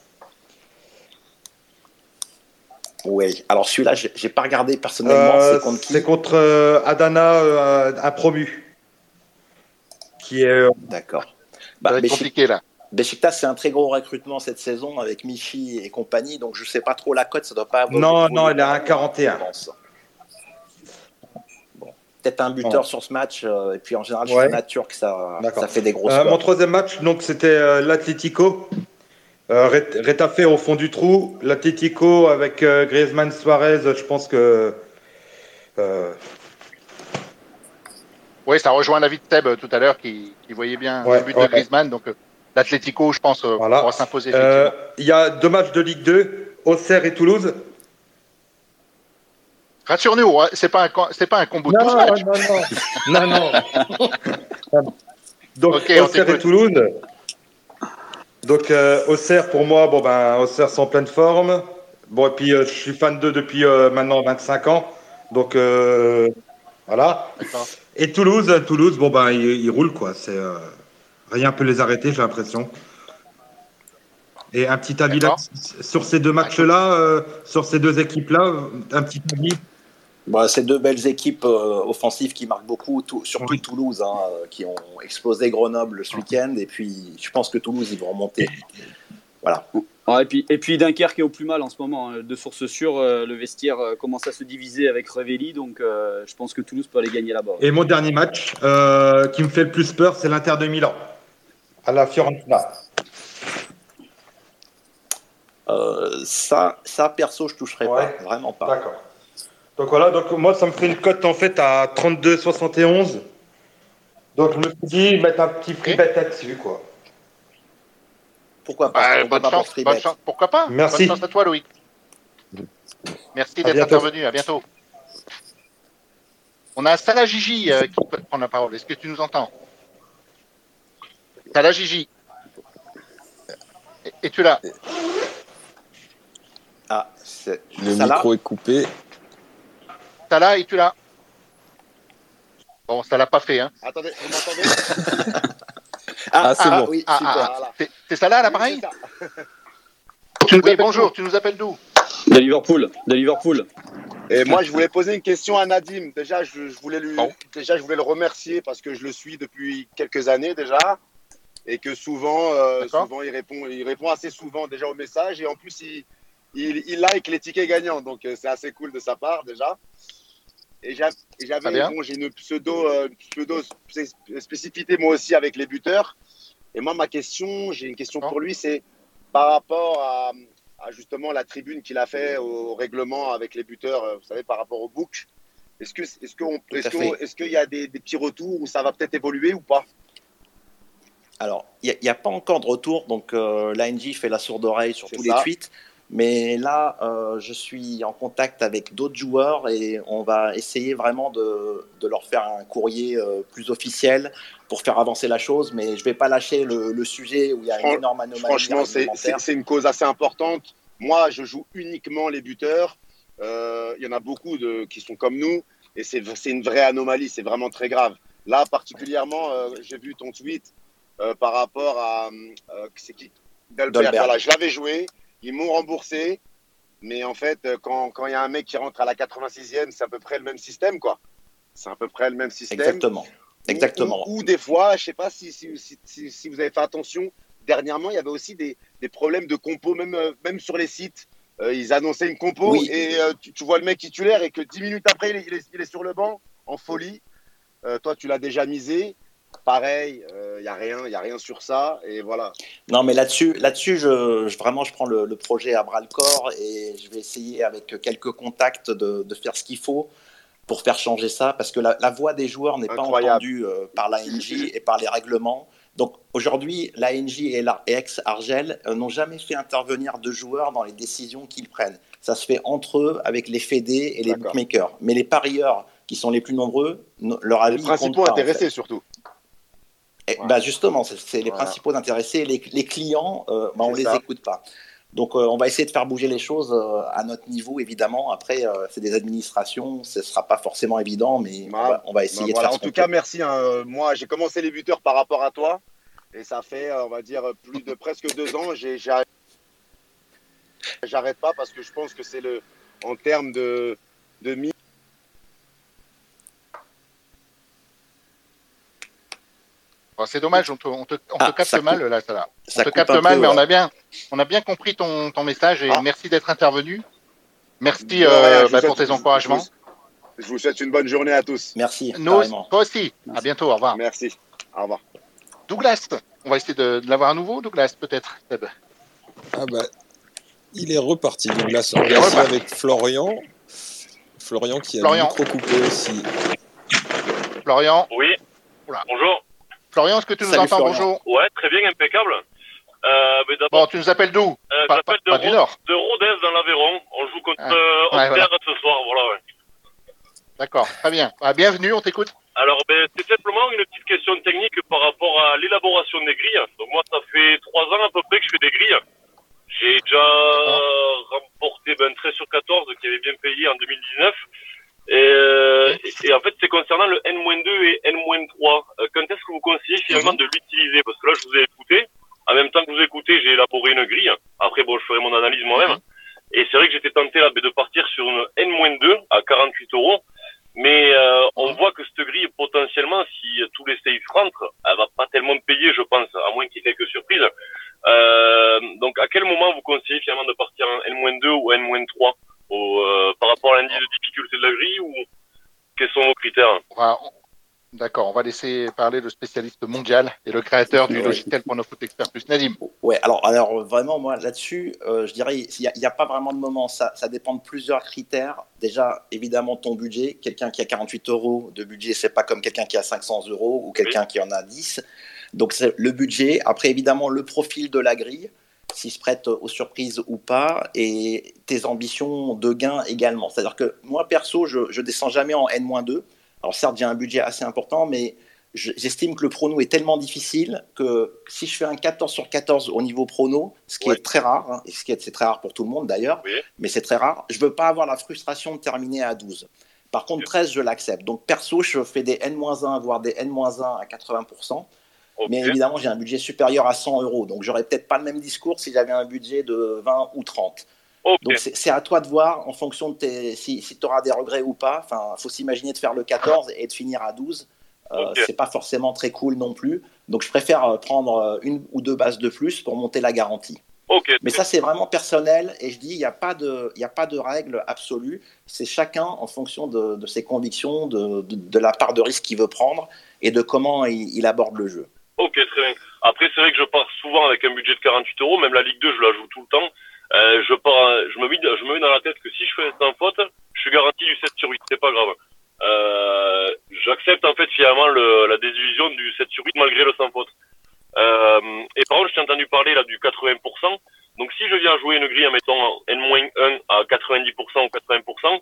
Oui, alors celui-là, j'ai pas regardé personnellement. c'est contre qui C'est contre Adana, un promu. Qui est. D'accord. Bah, compliqué là. Besiktas, c'est un très gros recrutement cette saison avec Michi et compagnie, donc je sais pas trop la cote, ça doit pas avoir. Non, non, il est à 1,41 peut-être un buteur sur ce match. Euh, et puis en général, je suis nature que ça, ça fait des grosses. Euh, mon troisième match, donc c'était euh, l'Atlético. Retafe au fond du trou. L'Atlético avec Griezmann Suarez, je pense que. Oui, ça rejoint David Teb tout à l'heure qui, voyait bien le but de Griezmann. Donc l'Atlético, je pense, voilà. pourra s'imposer. Il y a deux matchs de Ligue 2, Auxerre et Toulouse. Rassure-nous, hein, c'est pas un c'est pas un combo de non, match. Non, non, non, non. Donc Auxerre et Toulouse. Donc euh, Auxerre pour moi, bon ben Auxerre sont en pleine forme. Bon et puis euh, je suis fan d'eux depuis euh, maintenant 25 ans. Donc euh, voilà. Et Toulouse, Toulouse, bon ben ils, roulent quoi. C'est rien peut les arrêter, j'ai l'impression. Et un petit avis là, sur ces deux matchs-là, sur ces deux équipes-là, un petit avis bah, c'est deux belles équipes euh, offensives qui marquent beaucoup, surtout Toulouse, hein, euh, qui ont explosé Grenoble ce week-end. Et puis, je pense que Toulouse, ils vont remonter. Voilà. et, puis, et puis Dunkerque est au plus mal en ce moment. Hein. De source sûre, euh, le vestiaire commence à se diviser avec Revelli. Donc, je pense que Toulouse peut aller gagner là-bas. Et mon dernier match qui me fait le plus peur, c'est l'Inter de Milan, à la Fiorentina. ça, ça, perso, je toucherai pas. Vraiment pas. Donc voilà, donc moi ça me fait une cote en fait à 32,71. Donc je me suis dit mettre un petit free bet là-dessus, quoi. Pourquoi pas, bah, bonne, chance, bonne chance, Pourquoi pas Merci. Bonne chance à toi, Louis. Merci d'être intervenu. À bientôt. On a Salah Gigi euh, qui peut prendre la parole. Est-ce que tu nous entends Salah Gigi. Es-tu là Ah, c'est... Le micro est coupé. Salah, es-tu là Bon, ça l'a pas fait. Hein. Attendez, vous m'entendez Ah, ah c'est ah, bon. Oui, Ah, super. ah. C'est Salah à l'appareil Oui, Tu nous Oui, appelles- Bonjour, tu nous appelles d'où? De Liverpool. De Liverpool. Et moi, je voulais poser une question à Nadim. Déjà, je, je voulais lui, Bon. déjà, je voulais le remercier parce que je le suis depuis quelques années déjà, et que souvent, euh, souvent, il répond, il répond assez souvent déjà aux messages, et en plus, il, il, il like les tickets gagnants, donc euh, c'est assez cool de sa part déjà. Et j'avais, bon, j'ai une pseudo, euh, pseudo spé- spécificité moi aussi avec les buteurs. Et moi, ma question, j'ai une question D'accord. pour lui, c'est par rapport à, à justement la tribune qu'il a fait au règlement avec les buteurs, euh, vous savez, par rapport au book. Est-ce que, est-ce qu'on, est-ce qu'il y a des, des petits retours où ça va peut-être évoluer ou pas? Alors, il n'y a, pas encore de retour, donc euh, l'ANJ fait la sourde oreille sur tous ça. les tweets. Mais là, euh, je suis en contact avec d'autres joueurs et on va essayer vraiment de, de leur faire un courrier euh, plus officiel pour faire avancer la chose. Mais je ne vais pas lâcher le, le sujet où il y a une énorme anomalie Franchement, c'est, une cause assez importante. Moi, je joue uniquement les buteurs. Euh, Il y en a beaucoup de, qui sont comme nous et c'est, une vraie anomalie. C'est vraiment très grave. Là, particulièrement, j'ai vu ton tweet par rapport à. c'est qui? Voilà, je l'avais joué. Ils m'ont remboursé. Mais en fait, euh, quand quand il y a un mec qui rentre à la 86e, c'est à peu près le même système, quoi. C'est à peu près le même système. Exactement. Ou- Exactement. Ou, des fois, je sais pas si, si, si, si- vous avez fait attention, dernièrement, il y avait aussi des, des problèmes de compo, même, euh, même sur les sites. Euh, ils annonçaient une compo Oui. et euh, tu, tu vois le mec titulaire et que 10 minutes après, il est, il est- il est sur le banc en folie. Euh, toi, tu l'as déjà misé. Pareil, il n'y a rien, il y a rien sur ça. Et voilà. Non, mais là-dessus, là-dessus, je, je- vraiment, je prends le, le projet à bras le corps et je vais essayer avec quelques contacts de, de faire ce qu'il faut pour faire changer ça, parce que la, la voix des joueurs n'est pas entendue euh, par l'ANJ et par les règlements. Donc aujourd'hui, l'ANJ et, la- et ex-Argel euh, n'ont jamais fait intervenir de joueurs dans les décisions qu'ils prennent. Ça se fait entre eux, avec les fédés et les bookmakers. Mais les parieurs, qui sont les plus nombreux, leur avis Les principaux pas, en fait. intéressés, surtout. Et, Voilà. bah justement, c'est les Voilà. principaux intéressés. Les, les clients, euh, bah, on C'est les ça. écoute pas. Donc, euh, on va essayer de faire bouger les choses euh, à notre niveau, évidemment. Après, euh, c'est des administrations, ce sera pas forcément évident, mais on, va, on va essayer Ben de voilà, faire en tout cas, peut. merci. hein. Moi, j'ai commencé les buteurs par rapport à toi. Et ça fait, on va dire, plus de presque deux ans. J'arrête pas parce que je pense que c'est le. En termes de, de mise. Bon, C'est dommage, on te, on te, on Ah, te capte ça mal coupe. là, Salah. On Ça te capte mal, peu, mais on a bien, on a bien compris ton, ton message et Ah. merci d'être intervenu. Merci euh, bah, pour tes encouragements. Je, je vous souhaite une bonne journée à tous. Merci, Nous, toi aussi. À Merci. bientôt, au revoir. Merci. Au revoir. Douglas, on va essayer de, de l'avoir à nouveau, Douglas, peut-être. Ah bah, il est reparti. Là, on est reparti. avec Florian. Florian qui a Florian. le micro coupé aussi. Florian, Oui. Oula. Bonjour. Florian, est-ce que tu nous Salut, entends Florian. Bonjour. Ouais, très bien, impeccable. Euh, mais Bon, tu nous appelles d'où euh, Pas, de, pas du Ro- Nord. de Rodez dans l'Aveyron. On joue contre Ah. euh, Ouais, Auxerre voilà. ce soir. Voilà, ouais. D'accord, très bien. Ah, bienvenue, on t'écoute. Alors, ben, c'est simplement une petite question technique par rapport à l'élaboration des grilles. Donc, moi, ça fait trois ans à peu près que je fais des grilles. J'ai déjà remporté ben, 13 sur 14 qui avait bien payé en 2019. Et, euh, et, en fait, c'est concernant le N-2 et N-3. Euh, quand est-ce que vous conseillez finalement de l'utiliser? Parce que là, je vous ai écouté. En même temps que vous écoutez, j'ai élaboré une grille. Après, bon, je ferai mon analyse moi-même. Et c'est vrai que j'étais tenté là, de partir sur une N-2 à 48 euros. Mais euh, on voit que cette grille, potentiellement, si tous les safes rentrent, elle va pas tellement payer, je pense, à moins qu'il y ait quelques surprises. Euh, donc, à quel moment vous conseillez finalement de partir en N-2 ou N-3 au, euh, par rapport à l'indice de difficulté de la grille ou quels sont vos critères? D'accord, on va laisser parler le spécialiste mondial et le créateur du logiciel Pronofoot Expert Plus, Nadim. Ouais, alors, alors vraiment, moi, là-dessus, euh, je dirais, il n'y a, pas vraiment de moment. Ça, ça dépend de plusieurs critères. Déjà, évidemment, ton budget. Quelqu'un qui a 48 euros de budget, c'est pas comme quelqu'un qui a 500 euros ou quelqu'un qui en a 10. Donc, c'est le budget. Après, évidemment, le profil de la grille, s'il se prête aux surprises ou pas, et tes ambitions de gain également. C'est-à-dire que moi, perso, je, je descends jamais en N-2 alors certes, j'ai un budget assez important, mais j'estime que le prono est tellement difficile que si je fais un 14 sur 14 au niveau prono, ce qui est très rare, hein, et ce qui est, très rare pour tout le monde d'ailleurs, mais c'est très rare, je veux pas avoir la frustration de terminer à 12. Par contre, 13, je l'accepte. Donc perso, je fais des N-1, voire des N-1 à 80%. Mais évidemment, j'ai un budget supérieur à 100 euros. Donc, j'aurais peut-être pas le même discours si j'avais un budget de 20 ou 30. Donc c'est à toi de voir en fonction de tes, si, si tu auras des regrets ou pas. Enfin, faut s'imaginer de faire le 14 et de finir à 12. Euh, C'est pas forcément très cool non plus. Donc je préfère euh, prendre euh, une ou deux bases de plus pour monter la garantie. Mais ça c'est vraiment personnel et je dis il n'y a pas de a pas de règle absolue. C'est chacun en fonction de, de ses convictions, de, de, la part de risque qu'il veut prendre et de comment il, il aborde le jeu. Ok très bien. Après c'est vrai que je pars souvent avec un budget de 48 euros. Même la Ligue 2 je la joue tout le temps. Euh, je, pars, je, me mets, je me mets dans la tête que si je fais sans faute, je suis garanti du 7 sur 8, c'est pas grave. Euh, J'accepte en fait finalement le, la désillusion du 7 sur 8 malgré le sans faute. Euh, et par contre, je t'ai entendu parler là du 80%. Donc si je viens jouer une grille en mettant N-1 à 90% ou 80%,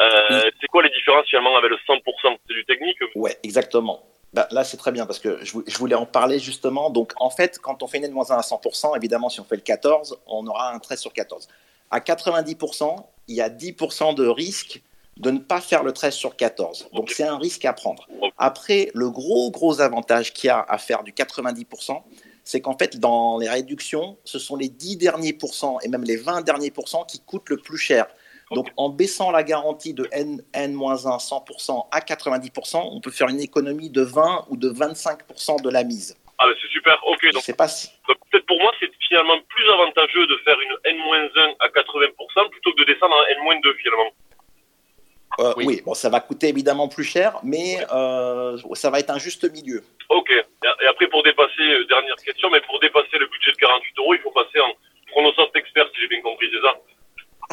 euh, c'est quoi les différences finalement avec le 100% C'est du technique? Ouais, exactement. Bah, là, c'est très bien parce que je, voulais en parler justement. Donc, en fait, quand on fait une N-1 à 100%, évidemment, si on fait le 14, on aura un 13 sur 14. À 90%, il y a 10% de risque de ne pas faire le 13 sur 14. Donc, c'est un risque à prendre. Après, le gros, gros avantage qu'il y a à faire du 90%, c'est qu'en fait, dans les réductions, ce sont les 10 derniers pourcents et même les 20 derniers pourcents qui coûtent le plus cher. Donc en baissant la garantie de N, N-1 100% à 90%, on peut faire une économie de 20 ou de 25% de la mise. Ah c'est super, ok. Donc, pas peut-être pour moi c'est finalement plus avantageux de faire une N-1 à 80% plutôt que de descendre en N-2 finalement. Euh, oui. bon, ça va coûter évidemment plus cher, mais euh, ça va être un juste milieu. Ok. Et après, pour dépasser, euh, dernière question, mais pour dépasser le budget de 48 euros, il faut passer en pronosoft expert, si j'ai bien compris, c'est ça?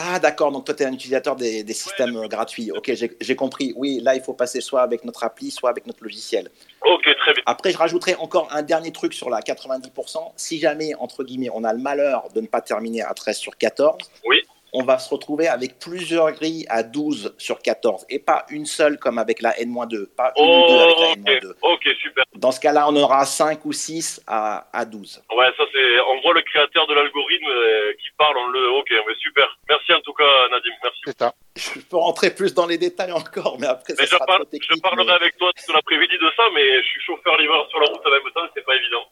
Ah d'accord, donc toi tu es un utilisateur des, systèmes gratuits. Ok, j'ai compris. Oui, là il faut passer soit avec notre appli, soit avec notre logiciel. Ok, très bien. Après, je rajouterai encore un dernier truc sur la 90%. Si jamais, entre guillemets, on a le malheur de ne pas terminer à 13 sur 14, oui on va se retrouver avec plusieurs grilles à 12 sur 14 et pas une seule comme avec la N-2, pas une ou deux avec la N-2. Ok, super. Dans ce cas-là, on aura 5 ou 6 à, à 12. Ouais, ça c'est. On voit le créateur de l'algorithme euh, qui parle, on le. Ok, mais super. Merci en tout cas, Nadim. Merci. C'est ça. Je peux rentrer plus dans les détails encore, mais après, ça je, sera parle, je parlerai avec toi tout l'après-midi de ça, mais je suis chauffeur livreur sur la route en même temps, c'est pas évident.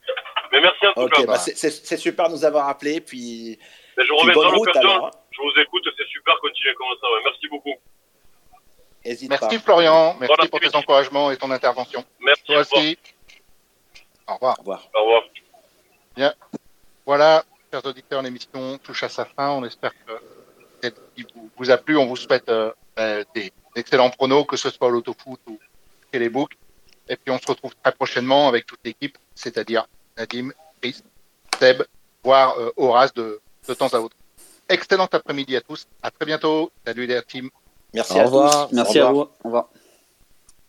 Mais merci en tout cas. Bah c'est super de nous avoir appelé, puis. Mais je reviendrai l'occasion. Je vous écoute, c'est super, continuez comme ça. Merci beaucoup. Merci Florian, merci pour tes encouragements et ton intervention. Merci. Toi aussi. Au revoir. Au revoir. Au revoir. Bien. Voilà, chers auditeurs, l'émission touche à sa fin. On espère que celle vous, a plu. On vous souhaite euh, ben, des excellents pronos, que ce soit l'autofoot ou les books. Et puis on se retrouve très prochainement avec toute l'équipe, c'est-à-dire Nadim, Chris, Seb, voire euh, Horace de, de temps à autre. Excellent après-midi à tous. À très bientôt. Salut les team. Merci à vous. Merci à vous. Au revoir.